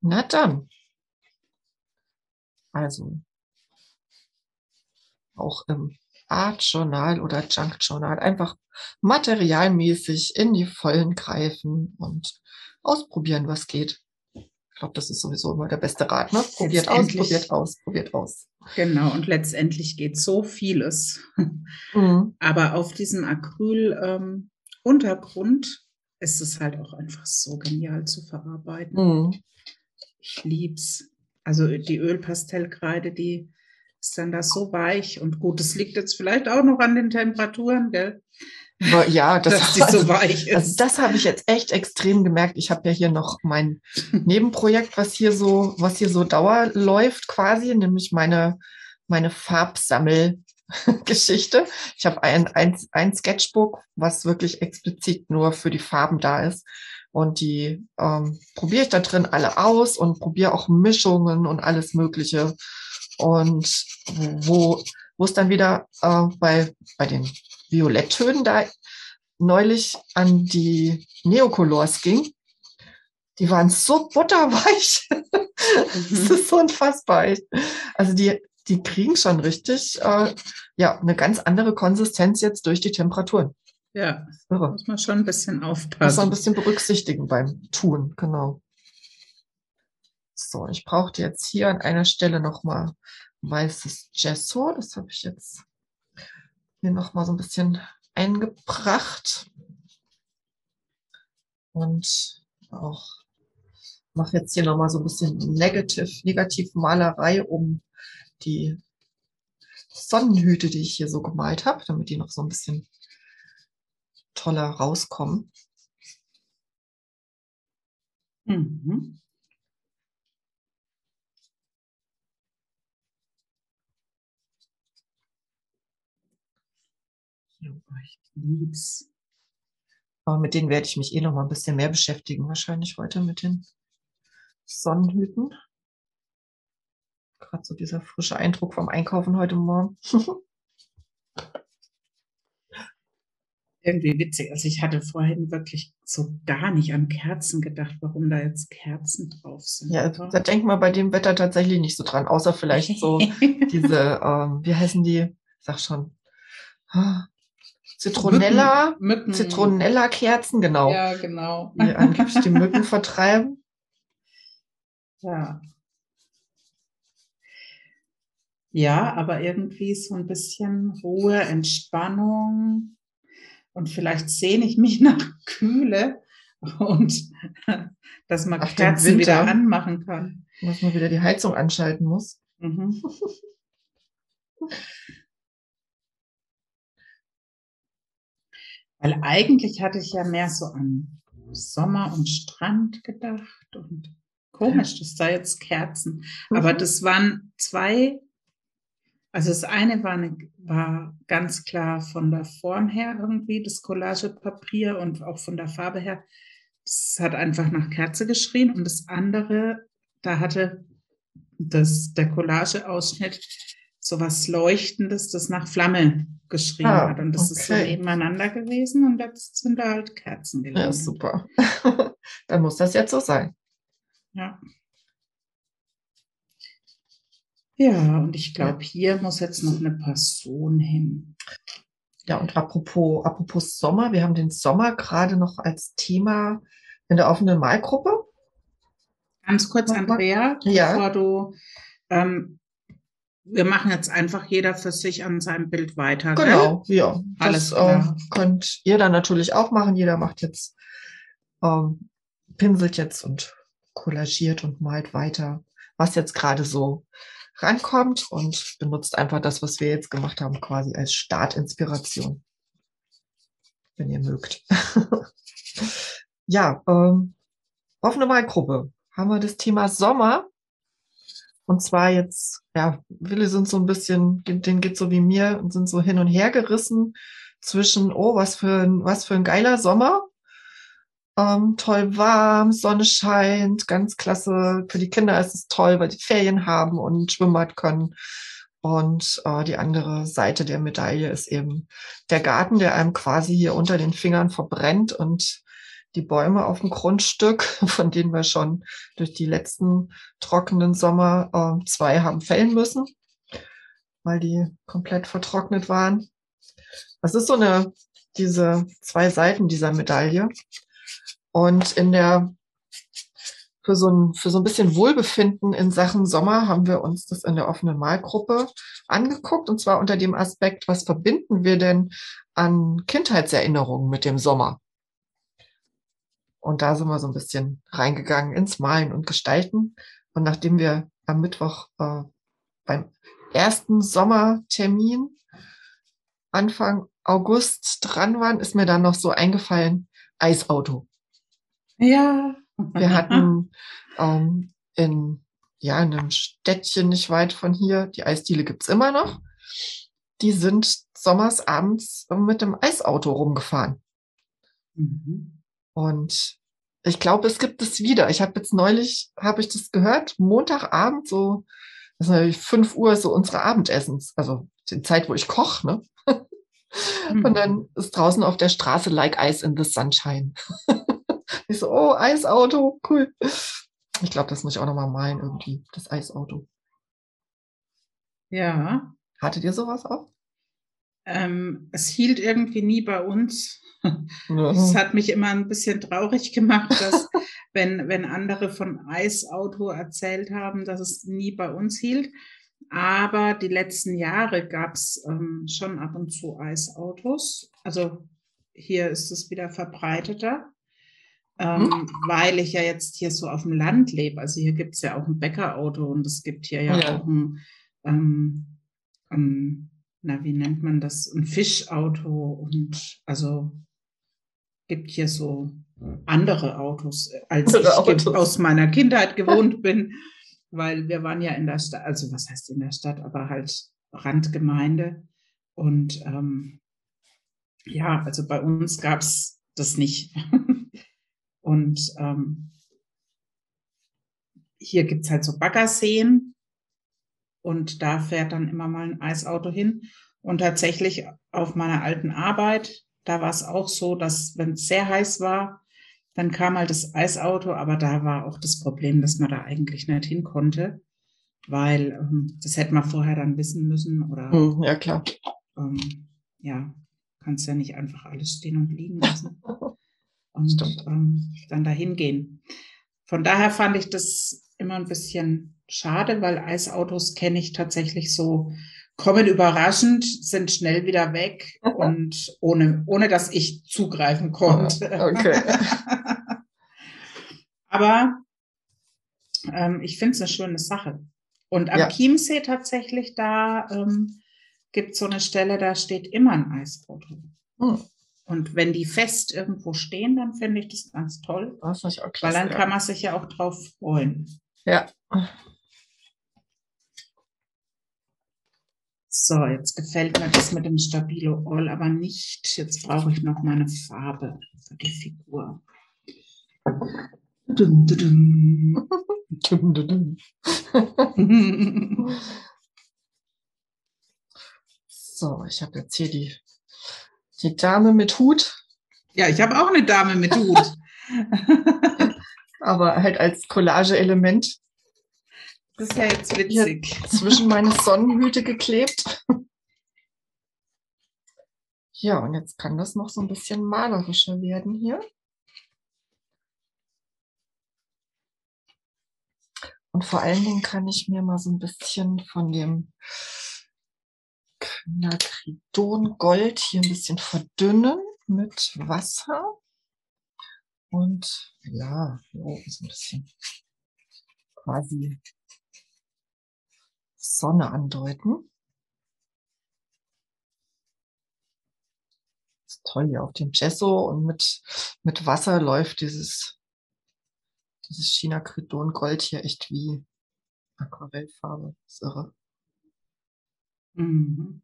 Na dann. Also auch im Art Journal oder Junk Journal einfach materialmäßig in die Vollen greifen und ausprobieren, was geht. Ich glaube, das ist sowieso immer der beste Rat. Ne? Probiert aus, probiert aus, probiert aus. Genau, und letztendlich geht so vieles. Mhm. Aber auf diesem Acryl-Untergrund ähm, ist es halt auch einfach so genial zu verarbeiten. Mhm. Ich lieb's. Also die Ölpastellkreide, die ist dann da so weich und gut, das liegt jetzt vielleicht auch noch an den Temperaturen, gell? Ja, das, dass die so weich ist. Also das habe ich jetzt echt extrem gemerkt. Ich habe ja hier noch mein Nebenprojekt, was hier so, was hier so Dauer läuft quasi, nämlich meine, meine Farbsammelgeschichte. Ich habe ein, ein, ein Sketchbook, was wirklich explizit nur für die Farben da ist. Und die ähm, probiere ich da drin alle aus und probiere auch Mischungen und alles Mögliche. Und wo, wo es dann wieder äh, bei, bei den Violetttönen da neulich an die Neocolors ging, die waren so butterweich. das ist so unfassbar. Also die, die kriegen schon richtig äh, ja, eine ganz andere Konsistenz jetzt durch die Temperaturen. Ja, Irre. muss man schon ein bisschen aufpassen. Muss man ein bisschen berücksichtigen beim Tun, genau. So, ich brauchte jetzt hier an einer Stelle nochmal weißes Gesso. Das habe ich jetzt hier nochmal so ein bisschen eingebracht. Und auch mache jetzt hier nochmal so ein bisschen Negativ, Negativmalerei um die Sonnenhüte, die ich hier so gemalt habe, damit die noch so ein bisschen toller rauskommen. Mhm. Ich lieb's. Aber mit denen werde ich mich eh noch mal ein bisschen mehr beschäftigen, wahrscheinlich heute mit den Sonnenhüten. Gerade so dieser frische Eindruck vom Einkaufen heute Morgen. irgendwie witzig. Also ich hatte vorhin wirklich so gar nicht an Kerzen gedacht, warum da jetzt Kerzen drauf sind. Ja, da denkt man bei dem Wetter tatsächlich nicht so dran, außer vielleicht so diese, ähm, wie heißen die? Ich sag schon, Zitronella, Mücken. Zitronella-Kerzen, genau, Ja, genau. die angeblich die Mücken vertreiben. Ja. Ja, aber irgendwie so ein bisschen Ruhe, Entspannung und vielleicht sehne ich mich nach Kühle und dass man Ach, Kerzen wieder anmachen kann. Dass man wieder die Heizung anschalten muss. Mhm. Weil eigentlich hatte ich ja mehr so an Sommer und Strand gedacht und komisch, dass da jetzt Kerzen. Aber Mhm. das waren zwei, also das eine war, eine, war ganz klar von der Form her irgendwie, das Collagepapier und auch von der Farbe her. Das hat einfach nach Kerze geschrien und das andere, da hatte das, der Collageausschnitt so was Leuchtendes, das nach Flamme geschrien Ah, hat. Und das ist so okay. nebeneinander gewesen und jetzt sind da halt Kerzen gelegen. Ja, super. Dann muss das jetzt so sein. Ja. Ja, und ich glaube, hier muss jetzt noch eine Person hin. Ja, und apropos, apropos Sommer, wir haben den Sommer gerade noch als Thema in der offenen Malgruppe. Ganz kurz? Andrea, Ja. bevor du, ähm, wir machen jetzt einfach jeder für sich an seinem Bild weiter. Genau, ja. Alles das klar. äh, könnt ihr dann natürlich auch machen. Jeder macht jetzt, ähm, pinselt jetzt und kollagiert und malt weiter, was jetzt gerade so rankommt und benutzt einfach das, was wir jetzt gemacht haben, quasi als Startinspiration. Wenn ihr mögt. ja, ähm, offene Malgruppe. Haben wir das Thema Sommer. Und zwar jetzt, ja, Wille sind so ein bisschen, denen geht so wie mir und sind so hin und her gerissen zwischen, oh, was für ein, was für ein geiler Sommer. Ähm, toll warm, Sonne scheint, ganz klasse. Für die Kinder ist es toll, weil die Ferien haben und Schwimmbad können. Und äh, die andere Seite der Medaille ist eben der Garten, der einem quasi hier unter den Fingern verbrennt und die Bäume auf dem Grundstück, von denen wir schon durch die letzten trockenen Sommer äh, zwei haben fällen müssen, weil die komplett vertrocknet waren. Das ist so eine, diese zwei Seiten dieser Medaille. Und in der, für so ein, für so ein bisschen Wohlbefinden in Sachen Sommer haben wir uns das in der offenen Malgruppe angeguckt. Und zwar unter dem Aspekt, was verbinden wir denn an Kindheitserinnerungen mit dem Sommer? Und da sind wir so ein bisschen reingegangen ins Malen und Gestalten. Und nachdem wir am Mittwoch äh, beim ersten Sommertermin Anfang August dran waren, ist mir dann noch so eingefallen, Eisauto. Ja. Wir hatten ähm, in, ja, in einem Städtchen nicht weit von hier, die Eisdiele gibt's immer noch, die sind sommers abends mit dem Eisauto rumgefahren. Mhm. Und ich glaube, es gibt es wieder. Ich habe jetzt neulich, habe ich das gehört, Montagabend, so, das ist natürlich 5 Uhr, so unsere Abendessens, also die Zeit, wo ich koche, ne? Und dann ist draußen auf der Straße Like Ice in the Sunshine. ich so, oh, Eisauto, cool. Ich glaube, das muss ich auch nochmal malen irgendwie, das Eisauto. Ja. Hattet ihr sowas auch? Ähm, es hielt irgendwie nie bei uns. Es hat mich immer ein bisschen traurig gemacht, dass wenn, wenn andere von Eisauto erzählt haben, dass es nie bei uns hielt. Aber die letzten Jahre gab es ähm, schon ab und zu Eisautos. Also hier ist es wieder verbreiteter, ähm, weil ich ja jetzt hier so auf dem Land lebe. Also hier gibt es ja auch ein Bäckerauto und es gibt hier ja, Ja. auch ein, ähm, ein, na, wie nennt man das? Ein Fischauto und also gibt hier so andere Autos, äh, als Andere ich Autos. aus meiner Kindheit gewohnt bin, weil wir waren ja in der Stadt, also was heißt in der Stadt, aber halt Randgemeinde und ähm, ja, also bei uns gab es das nicht. und ähm, hier gibt es halt so Baggerseen und da fährt dann immer mal ein Eisauto hin. Und tatsächlich auf meiner alten Arbeit, da war es auch so, dass wenn es sehr heiß war, dann kam halt das Eisauto, aber da war auch das Problem, dass man da eigentlich nicht hin konnte, weil ähm, das hätte man vorher dann wissen müssen oder Hm, ja, klar. ähm, ja. kannst ja nicht einfach alles stehen und liegen lassen und ähm, dann dahin gehen. Von daher fand ich das immer ein bisschen schade, weil Eisautos kenne ich tatsächlich so, kommen überraschend, sind schnell wieder weg und ohne, ohne dass ich zugreifen konnte. Okay. Aber ähm, ich finde es eine schöne Sache. Und am ja. Chiemsee tatsächlich, da ähm, gibt es so eine Stelle, da steht immer ein Eisauto. Hm. Und wenn die fest irgendwo stehen, dann finde ich das ganz toll. Das ist auch klasse, weil dann kann man sich ja auch drauf freuen. Ja. So, jetzt gefällt mir das mit dem Stabilo All aber nicht. Jetzt brauche ich noch meine Farbe für die Figur. Dum, dum, dum. so, ich habe jetzt hier die, die Dame mit Hut. Ja, ich habe auch eine Dame mit Hut. aber halt als Collage-Element. Das ist ja jetzt witzig. Zwischen meine Sonnenhüte geklebt. Ja, und jetzt kann das noch so ein bisschen malerischer werden hier. Und vor allen Dingen kann ich mir mal so ein bisschen von dem Knacridon Gold hier ein bisschen verdünnen mit Wasser. Und ja, hier oben so ein bisschen quasi Sonne andeuten. Ist toll hier auf dem Gesso und mit, mit Wasser läuft dieses, dieses China Credon Gold hier echt wie Aquarellfarbe. Das ist irre. Mhm.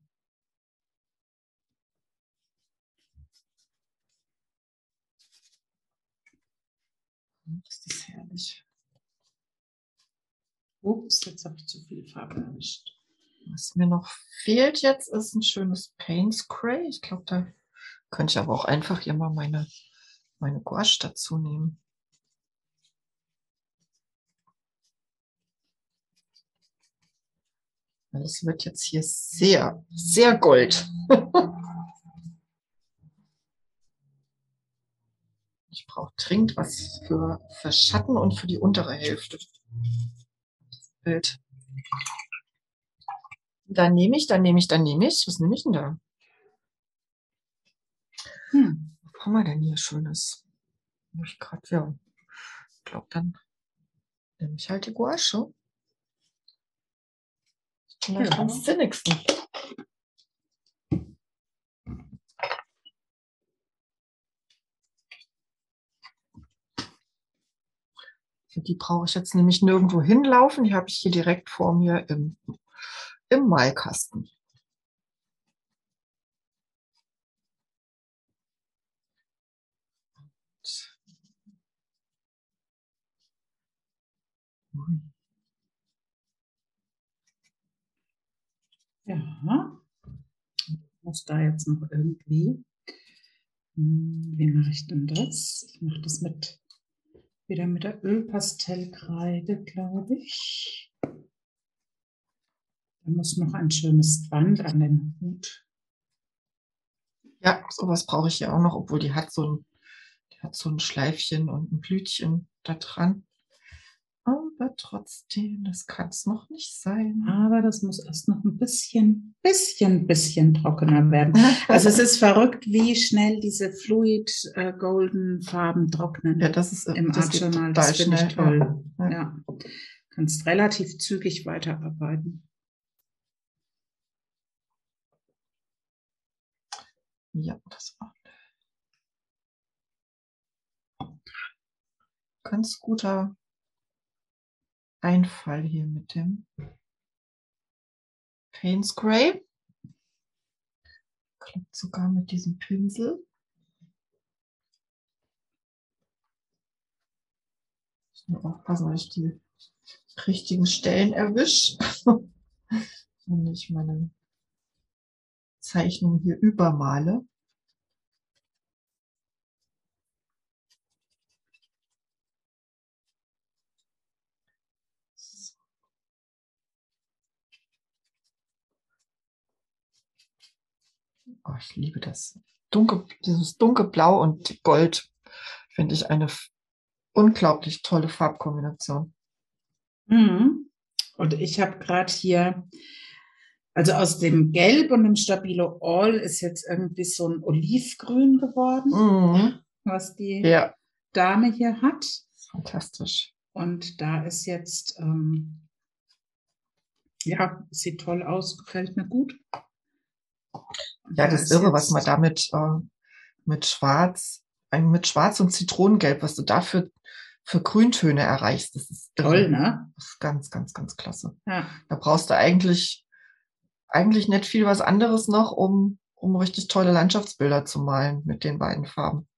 Das ist herrlich. Ups, jetzt habe ich zu viel Farbe erwischt. Was mir noch fehlt jetzt, ist ein schönes Paint Spray. Ich glaube, da könnte ich aber auch einfach hier mal meine, meine Gouache dazu nehmen. Es wird jetzt hier sehr, sehr gold. ich brauche dringend was für, für Schatten und für die untere Hälfte. Bild. Dann nehme ich, dann nehme ich, dann nehme ich. Was nehme ich denn da? Hm, was haben wir denn hier Schönes? Ich gerade, ja. Ich glaube, dann nehme ich halt die. Vielleicht ja. am sinnigsten. Die brauche ich jetzt nämlich nirgendwo hinlaufen. Die habe ich hier direkt vor mir im, im Malkasten. Ja, muss da jetzt noch irgendwie. Hm, wie mache ich denn das? Ich mache das mit wieder mit der Ölpastellkreide, glaube ich. Da muss noch ein schönes Band an den Hut. Ja, sowas brauche ich ja auch noch, obwohl die hat so ein, die hat so ein Schleifchen und ein Blütchen da dran. Aber trotzdem, das kann es noch nicht sein. Aber das muss erst noch ein bisschen, bisschen, bisschen trockener werden. Also es ist verrückt, wie schnell diese Fluid äh, Golden Farben trocknen. Ja, das ist im das Art Das finde ich toll. Ja. ja. Kannst relativ zügig weiterarbeiten. Ja, das war ganz guter Einfall hier mit dem Paint Spray. Klappt sogar mit diesem Pinsel. Ich muss aufpassen, dass ich die richtigen Stellen erwische. Wenn ich meine Zeichnung hier übermale. Oh, ich liebe das. Dunkel, dieses dunkelblau und Gold finde ich eine unglaublich tolle Farbkombination. Mhm. Und ich habe gerade hier, also aus dem Gelb und dem Stabilo All ist jetzt irgendwie so ein Olivgrün geworden, Mhm. was die Ja, Dame hier hat. fantastisch. Und da ist jetzt, ähm, ja, sieht toll aus, gefällt mir gut. Ja, da das ist ist irre, was man damit äh, mit Schwarz, mit Schwarz und Zitronengelb, was du dafür für Grüntöne erreichst. Das ist irre. Toll, ne? Das ist ganz, ganz, ganz klasse. Ja. Da brauchst du eigentlich, eigentlich nicht viel was anderes noch, um, um richtig tolle Landschaftsbilder zu malen mit den beiden Farben.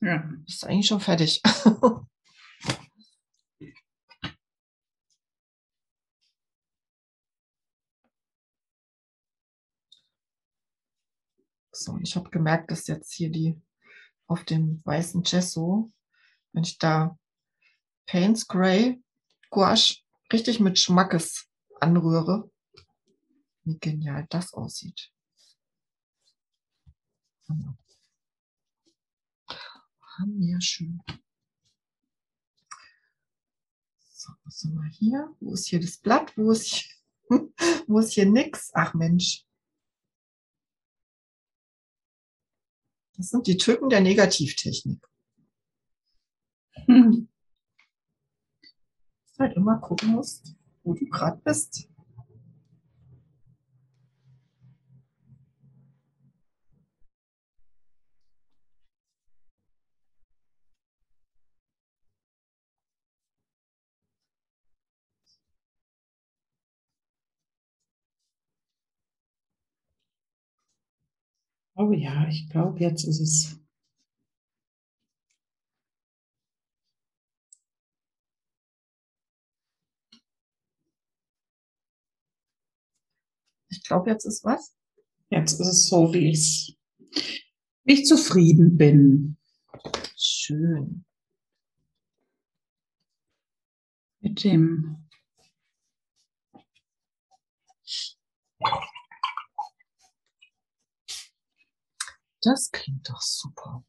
ja. Bist eigentlich schon fertig. So, und ich habe gemerkt, dass jetzt hier die auf dem weißen Gesso, wenn ich da Paints Gray Gouache richtig mit Schmackes anrühre, wie genial das aussieht. Hammer. Hammer schön. So, was haben wir hier? Wo ist hier das Blatt? Wo ist hier, wo hier nix? Ach Mensch. Das sind die Tücken der Negativtechnik. Hm. Dass du halt immer gucken musst, wo du gerade bist. Oh ja, ich glaube, jetzt ist es. Ich glaube, jetzt ist was. Jetzt ist es so, wie ich, wie ich zufrieden bin Schön. mit dem. Das klingt doch super.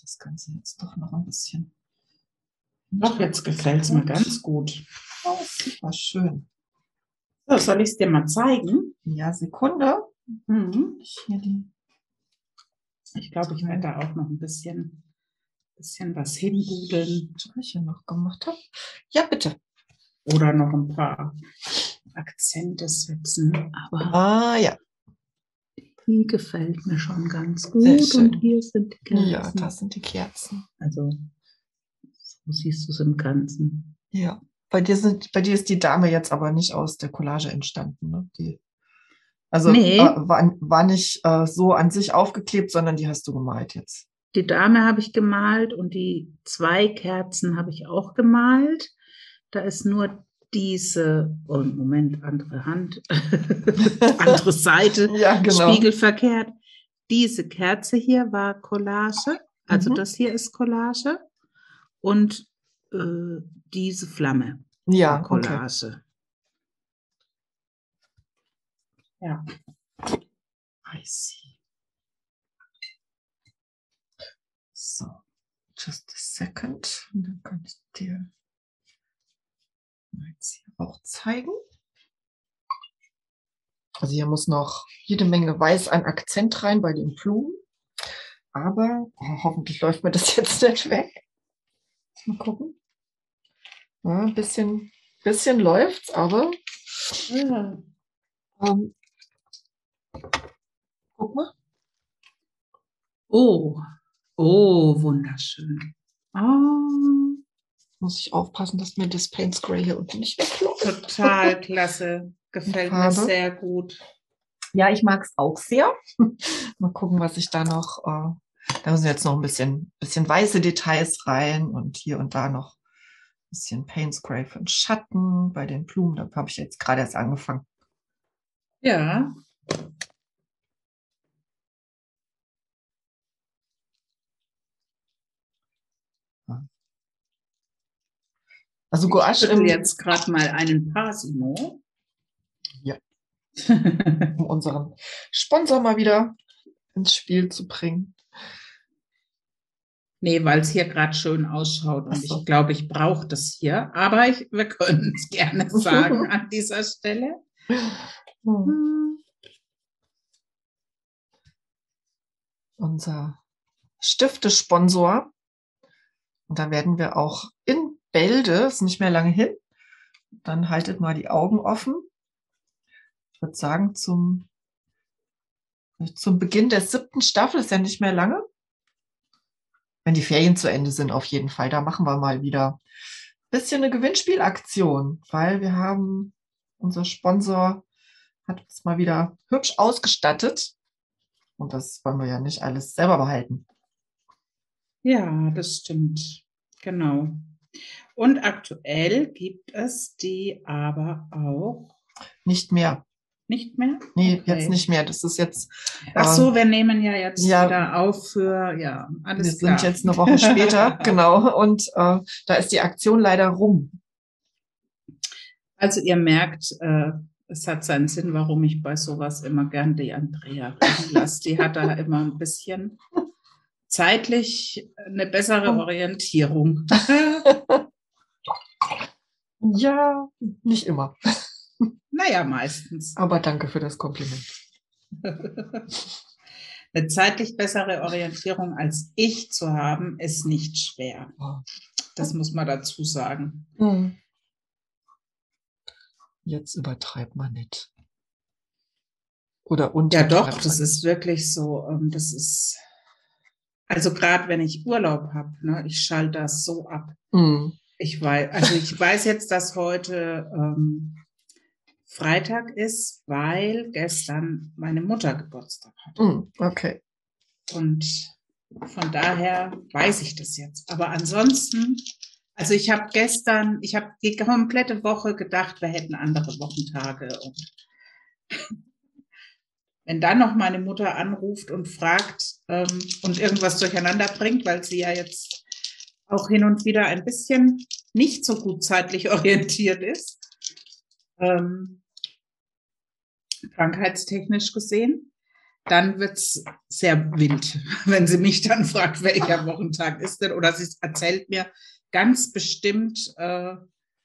Das Ganze jetzt doch noch ein bisschen. Doch, jetzt gefällt es mir ganz gut. Oh, super schön. So, soll ich es dir mal zeigen? Ja, Sekunde. Mhm. Ich hier die. Ich glaube, ich werde da auch noch ein bisschen, bisschen was hinbudeln Striche noch gemacht habe. Ja, bitte. oder noch ein paar Akzente setzen. Aber Ah, ja. die gefällt mir schon ganz gut. Und hier sind die Kerzen. Ja, das sind die Kerzen. Also, so siehst du es im Ganzen. Ja. Bei dir sind, bei dir ist die Dame jetzt aber nicht aus der Collage entstanden, ne? Die, also Nee. äh, war, war nicht äh, so an sich aufgeklebt, sondern die hast du gemalt jetzt. Die Dame habe ich gemalt und die zwei Kerzen habe ich auch gemalt. Da ist nur diese, oh Moment, andere Hand, andere Seite, Ja, genau. spiegelverkehrt. Diese Kerze hier war Collage, also Mhm. das hier ist Collage und äh, diese Flamme Ja, war okay. Collage. Ja, I see. So, just a second. Und dann kann ich dir jetzt hier auch zeigen. Also hier muss noch jede Menge Weiß an Akzent rein bei den Blumen. Aber oh, hoffentlich läuft mir das jetzt nicht weg. Mal gucken. Ja, ein bisschen, bisschen läuft's, aber ja. ähm, guck mal. Oh, oh, wunderschön. Oh, Muss ich aufpassen, dass mir das Paints Gray hier unten nicht wegläuft. total klasse. Gefällt mir sehr gut. Ja, ich mag es auch sehr. Mal gucken, was ich da noch. Äh, da müssen jetzt noch ein bisschen, bisschen weiße Details rein und hier und da noch ein bisschen Paint für den Schatten bei den Blumen. Da habe ich jetzt gerade erst angefangen. Ja. Also Gouache ich jetzt gerade mal einen Pasimo. Ja. um unseren Sponsor mal wieder ins Spiel zu bringen. Nee, weil es hier gerade schön ausschaut und so. ich glaube, ich brauche das hier. Aber ich, wir können es gerne sagen an dieser Stelle. Hm. Hm. Unser Stiftesponsor. Und da werden wir auch in Bälde, ist nicht mehr lange hin. Dann haltet mal die Augen offen. Ich würde sagen, zum, zum Beginn der siebten Staffel ist ja nicht mehr lange. Wenn die Ferien zu Ende sind, auf jeden Fall. Da machen wir mal wieder ein bisschen eine Gewinnspielaktion, weil wir haben, unser Sponsor hat uns mal wieder hübsch ausgestattet. Und das wollen wir ja nicht alles selber behalten. Ja, das stimmt. Genau. Und aktuell gibt es die aber auch Nicht mehr. nicht mehr. Nee, Okay. jetzt nicht mehr. Das ist jetzt, Ach so, wir nehmen ja jetzt Ja. wieder auf für, ja, alles wir klar. sind jetzt eine Woche später, genau. Und äh, da ist die Aktion leider rum. Also ihr merkt, äh, es hat seinen Sinn, warum ich bei sowas immer gern die Andrea reden lasse. Die hat da immer ein bisschen zeitlich eine bessere Oh. Orientierung. Ja, nicht immer. naja, meistens. Aber danke für das Kompliment. Eine zeitlich bessere Orientierung als ich zu haben, ist nicht schwer. Das muss man dazu sagen. Hm. Jetzt übertreibt man nicht. Oder Ja, untertreibt doch, das ist wirklich so. ähm, Das ist, also gerade wenn ich Urlaub habe, ne, ich schalte das so ab. Hm. Ich weiß, also ich weiß jetzt, dass heute ähm, Freitag ist, weil gestern meine Mutter Geburtstag hatte. Hm. Okay. Und von daher weiß ich das jetzt. Aber ansonsten, also ich habe gestern, ich habe die komplette Woche gedacht, wir hätten andere Wochentage. Und wenn dann noch meine Mutter anruft und fragt ähm, und irgendwas durcheinander bringt, weil sie ja jetzt auch hin und wieder ein bisschen nicht so gut zeitlich orientiert ist, ähm, krankheitstechnisch gesehen, dann wird's sehr wild, wenn sie mich dann fragt, welcher Wochentag ist denn, oder sie erzählt mir ganz bestimmt, äh,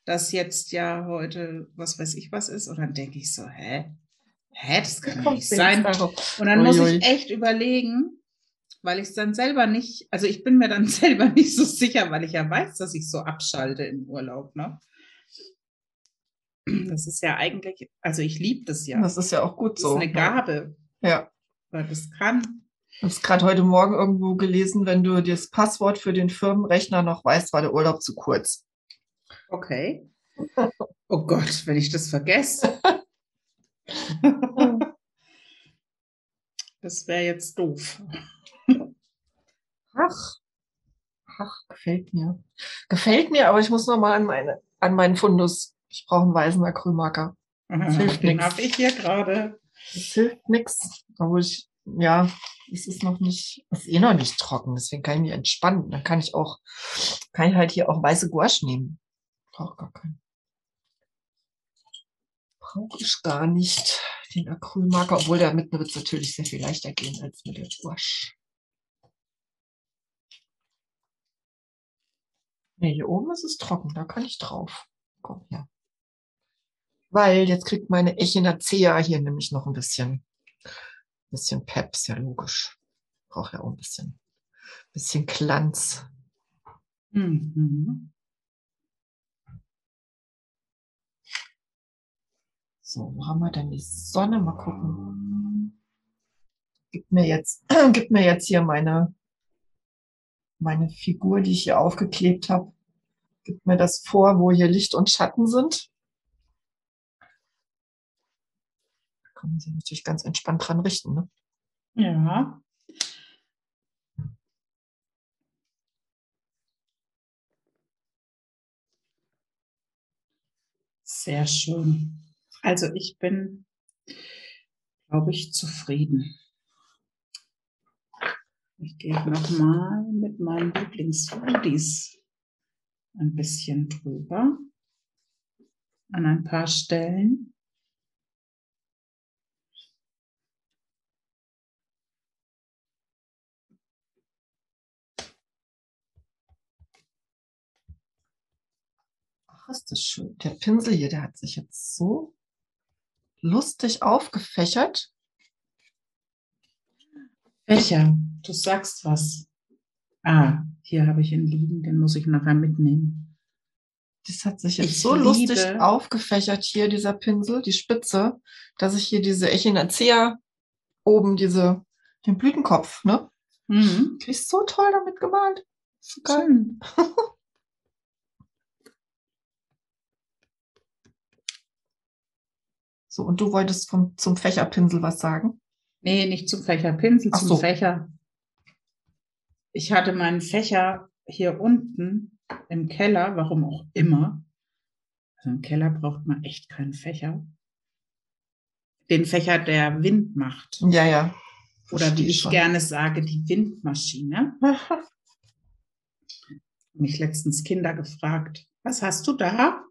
dass jetzt ja heute, was weiß ich was ist, und dann denke ich so, hä? Hä, das kann nicht sein. Und dann muss ich echt überlegen, weil ich es dann selber nicht, also ich bin mir dann selber nicht so sicher, weil ich ja weiß, dass ich so abschalte im Urlaub, ne? Das ist ja eigentlich, also ich liebe das ja. Das ist ja auch gut Das so. ist eine Gabe, Ja. weil das kann. Ich habe es gerade heute Morgen irgendwo gelesen, wenn du das Passwort für den Firmenrechner noch weißt, war der Urlaub zu kurz. Okay. Oh Gott, wenn ich das vergesse. Das wäre jetzt doof. Ach, ach, gefällt mir. Gefällt mir, aber ich muss noch mal an meine, an meinen Fundus. Ich brauche einen weißen Acrylmarker. hilft Den nix. habe ich hier gerade. Das hilft nix. Obwohl ich, ja, es ist noch nicht, es ist eh noch nicht trocken, deswegen kann ich mich entspannen. Dann kann ich auch, kann ich halt hier auch weiße Gouache nehmen. Brauche gar keinen. Brauche ich gar nicht den Acrylmarker, obwohl damit wird es natürlich sehr viel leichter gehen als mit der Gouache. Nee, hier oben ist es trocken, da kann ich drauf. Komm her. Weil jetzt kriegt meine Echinacea hier nämlich noch ein bisschen, bisschen Pep, ist ja logisch. Braucht ja auch ein bisschen, bisschen Glanz. Mhm. So, wo haben wir denn die Sonne? Mal gucken. Gib mir jetzt, gib mir jetzt hier meine, meine Figur, die ich hier aufgeklebt habe. Gib mir das vor, wo hier Licht und Schatten sind. Da kann man sich natürlich ganz entspannt dran richten. Ne? Ja. Sehr schön. Also ich bin, glaube ich, zufrieden. Ich gehe nochmal mit meinen Lieblingsfoodies ein bisschen drüber an ein paar Stellen. Ach, ist das schön. Der Pinsel hier, der hat sich jetzt so lustig aufgefächert. Fächer, du sagst was. Ah, hier habe ich ihn liegen, den muss ich nachher mitnehmen. Das hat sich jetzt Ich so lustig aufgefächert hier, dieser Pinsel, die Spitze, dass ich hier diese Echinacea oben, diese, den Blütenkopf, ne? Mhm. Krieg ich so toll damit gemalt. So geil. So, und du wolltest vom, zum Fächerpinsel was sagen? Nee, nicht zum Fächerpinsel, Ach zum so. Fächer. Ich hatte meinen Fächer hier unten im Keller, warum auch immer. Also im Keller braucht man echt keinen Fächer. Den Fächer, der Wind macht. Ja, ja. Oder wie ich schon. gerne sage, die Windmaschine. Mich letztens Kinder gefragt, was hast du da?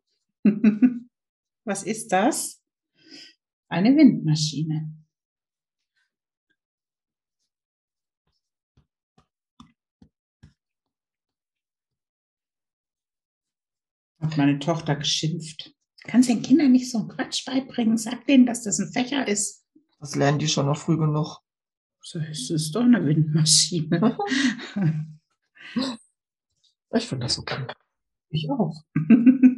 was ist das? Eine Windmaschine. Hat meine Tochter geschimpft. Kannst den Kindern nicht so einen Quatsch beibringen? Sag denen, dass das ein Fächer ist. Das lernen die schon noch früh genug. So, es ist doch eine Windmaschine. Ich finde das okay. Ich auch.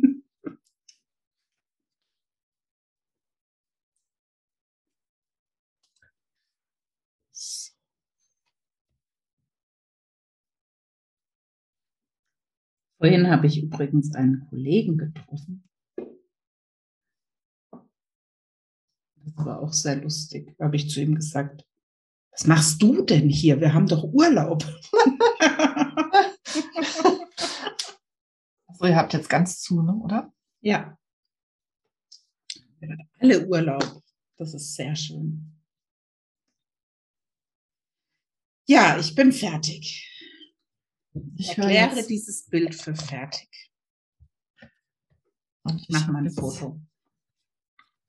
Vorhin habe ich übrigens einen Kollegen getroffen. Das war auch sehr lustig. Da habe ich zu ihm gesagt, was machst du denn hier? Wir haben doch Urlaub. So, ihr habt jetzt ganz zu, ne, oder? ja. Wir hatten alle Urlaub. Das ist sehr schön. Ja, ich bin fertig. Ich Erkläre jetzt, dieses Bild für fertig. und ich Mach hab mal ein Foto.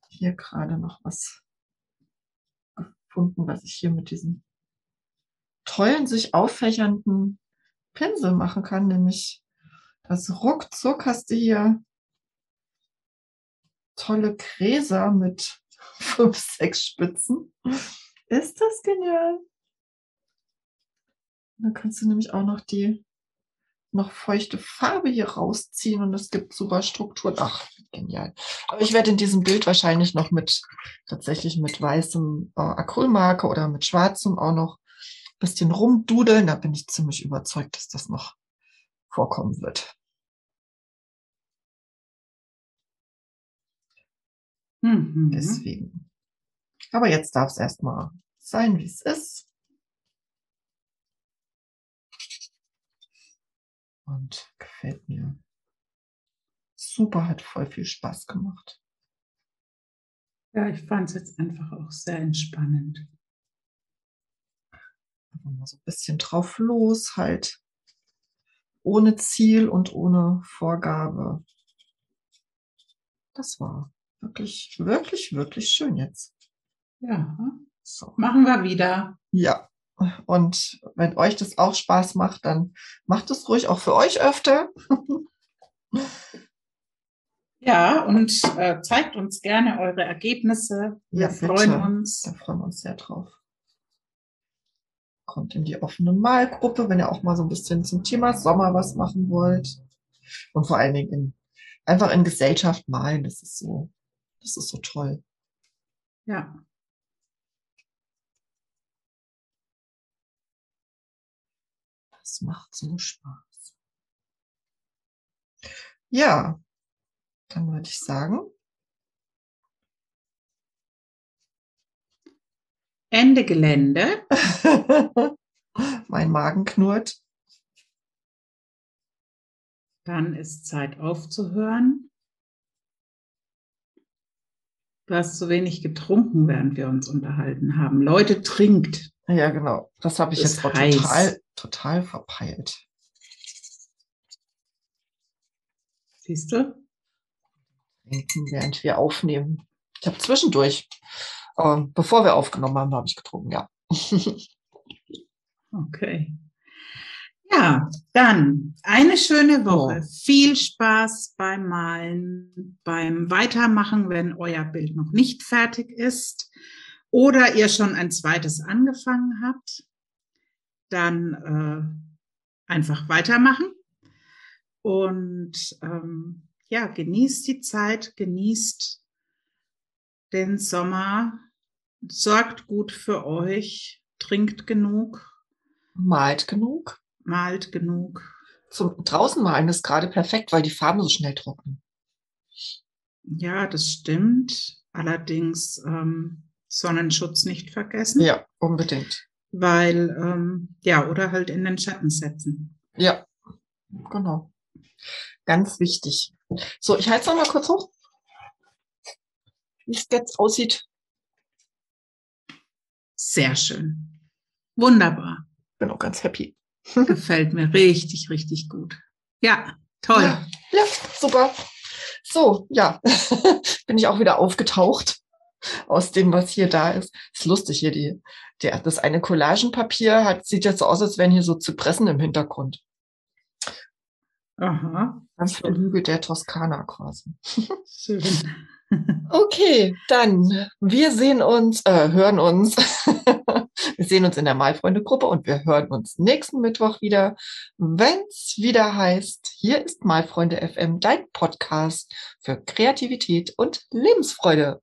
hier gerade noch was gefunden, was ich hier mit diesem tollen, sich auffächernden Pinsel machen kann, nämlich das ruckzuck hast du hier tolle Gräser mit fünf, sechs Spitzen. Ist das genial? Da kannst du nämlich auch noch die noch feuchte Farbe hier rausziehen und es gibt super Strukturen. Ach, genial. Aber ich werde in diesem Bild wahrscheinlich noch mit tatsächlich mit weißem äh, Acrylmarker oder mit schwarzem auch noch ein bisschen rumdudeln. Da bin ich ziemlich überzeugt, dass das noch vorkommen wird. Mhm. Deswegen. Aber jetzt darf es erstmal sein, wie es ist. Und gefällt mir. Super, hat voll viel Spaß gemacht. Ja, ich fand es jetzt einfach auch sehr entspannend. Einfach mal so ein bisschen drauf los, halt ohne Ziel und ohne Vorgabe. Das war wirklich, wirklich, wirklich schön jetzt. Ja, So. machen wir wieder. Ja. Und wenn euch das auch Spaß macht, dann macht es ruhig auch für euch öfter. Ja, und äh, zeigt uns gerne eure Ergebnisse. Wir Ja, freuen bitte. uns. Da freuen wir uns sehr drauf. Kommt in die offene Malgruppe, wenn ihr auch mal so ein bisschen zum Thema Sommer was machen wollt. Und vor allen Dingen in, einfach in Gesellschaft malen. Das ist so, das ist so toll. Ja, Das macht so Spaß. Ja, dann würde ich sagen, Ende Gelände. mein Magen knurrt. Dann ist Zeit aufzuhören. Du hast zu wenig getrunken, während wir uns unterhalten haben. Leute, trinkt. Ja, genau. Das habe ich Ist jetzt total, total verpeilt. Siehst du? Trinken, während wir aufnehmen. Ich habe zwischendurch, äh, bevor wir aufgenommen haben, habe ich getrunken, ja. Okay. Ja, dann eine schöne Woche. Viel Spaß beim Malen, beim Weitermachen, wenn euer Bild noch nicht fertig ist oder ihr schon ein zweites angefangen habt. Dann äh, einfach weitermachen und ähm, ja, genießt die Zeit, genießt den Sommer, sorgt gut für euch, trinkt genug, malt genug malt genug. Zum draußen malen ist gerade perfekt, weil die Farben so schnell trocknen. Ja, das stimmt. Allerdings ähm, Sonnenschutz nicht vergessen. Ja, unbedingt. Weil, ähm, ja, oder halt in den Schatten setzen. Ja, genau. Ganz wichtig. So, ich halte es nochmal kurz hoch. Wie es jetzt aussieht. Sehr schön. Wunderbar. Bin auch ganz happy. Gefällt mir richtig, richtig gut. Ja, toll. Ja, ja super. So, ja, bin ich auch wieder aufgetaucht aus dem, was hier da ist. Ist lustig hier, die, der, das eine Collagenpapier hat, sieht jetzt so aus, als wären hier so Zypressen im Hintergrund. Aha. Ganz viel Hügel der Toskana quasi. Schön. Okay, dann wir sehen uns, äh, hören uns. wir sehen uns in der Malfreunde-Gruppe und wir hören uns nächsten Mittwoch wieder, wenn es wieder heißt, hier ist Malfreunde FM, dein Podcast für Kreativität und Lebensfreude.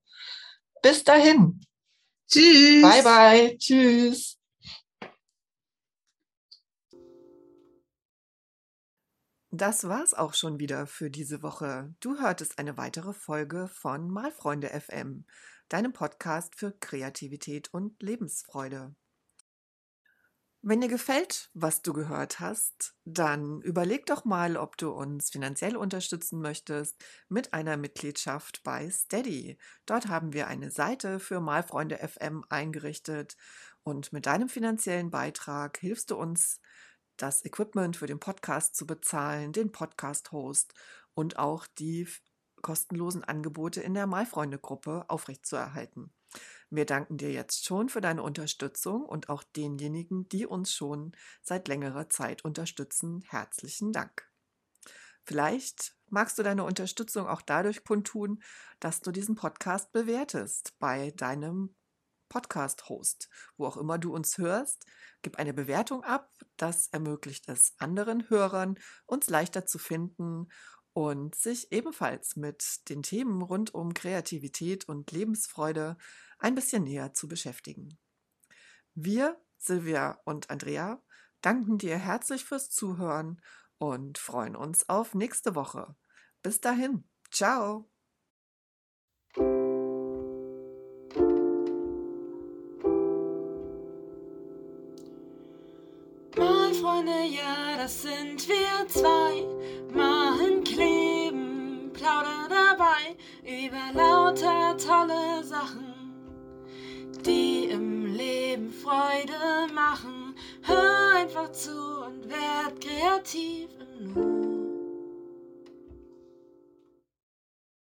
Bis dahin. Tschüss. Bye bye. Tschüss. Das war's auch schon wieder für diese Woche. Du hörtest eine weitere Folge von Malfreunde FM, deinem Podcast für Kreativität und Lebensfreude. Wenn dir gefällt, was du gehört hast, dann überleg doch mal, ob du uns finanziell unterstützen möchtest mit einer Mitgliedschaft bei Steady. Dort haben wir eine Seite für Malfreunde FM eingerichtet und mit deinem finanziellen Beitrag hilfst du uns, das Equipment für den Podcast zu bezahlen, den Podcast-Host und auch die kostenlosen Angebote in der Malfreunde-Gruppe aufrechtzuerhalten. Wir danken dir jetzt schon für deine Unterstützung und auch denjenigen, die uns schon seit längerer Zeit unterstützen. Herzlichen Dank. Vielleicht magst du deine Unterstützung auch dadurch kundtun, dass du diesen Podcast bewertest bei deinem Podcast-Host, wo auch immer du uns hörst. Gib eine Bewertung ab. Das ermöglicht es anderen Hörern, uns leichter zu finden und sich ebenfalls mit den Themen rund um Kreativität und Lebensfreude ein bisschen näher zu beschäftigen. Wir, Silvia und Andrea, danken dir herzlich fürs Zuhören und freuen uns auf nächste Woche. Bis dahin, ciao! Freunde, ja, das sind wir zwei. Machen, über lauter tolle Sachen, die im Leben Freude machen. Hör einfach zu und werd kreativ im Nu.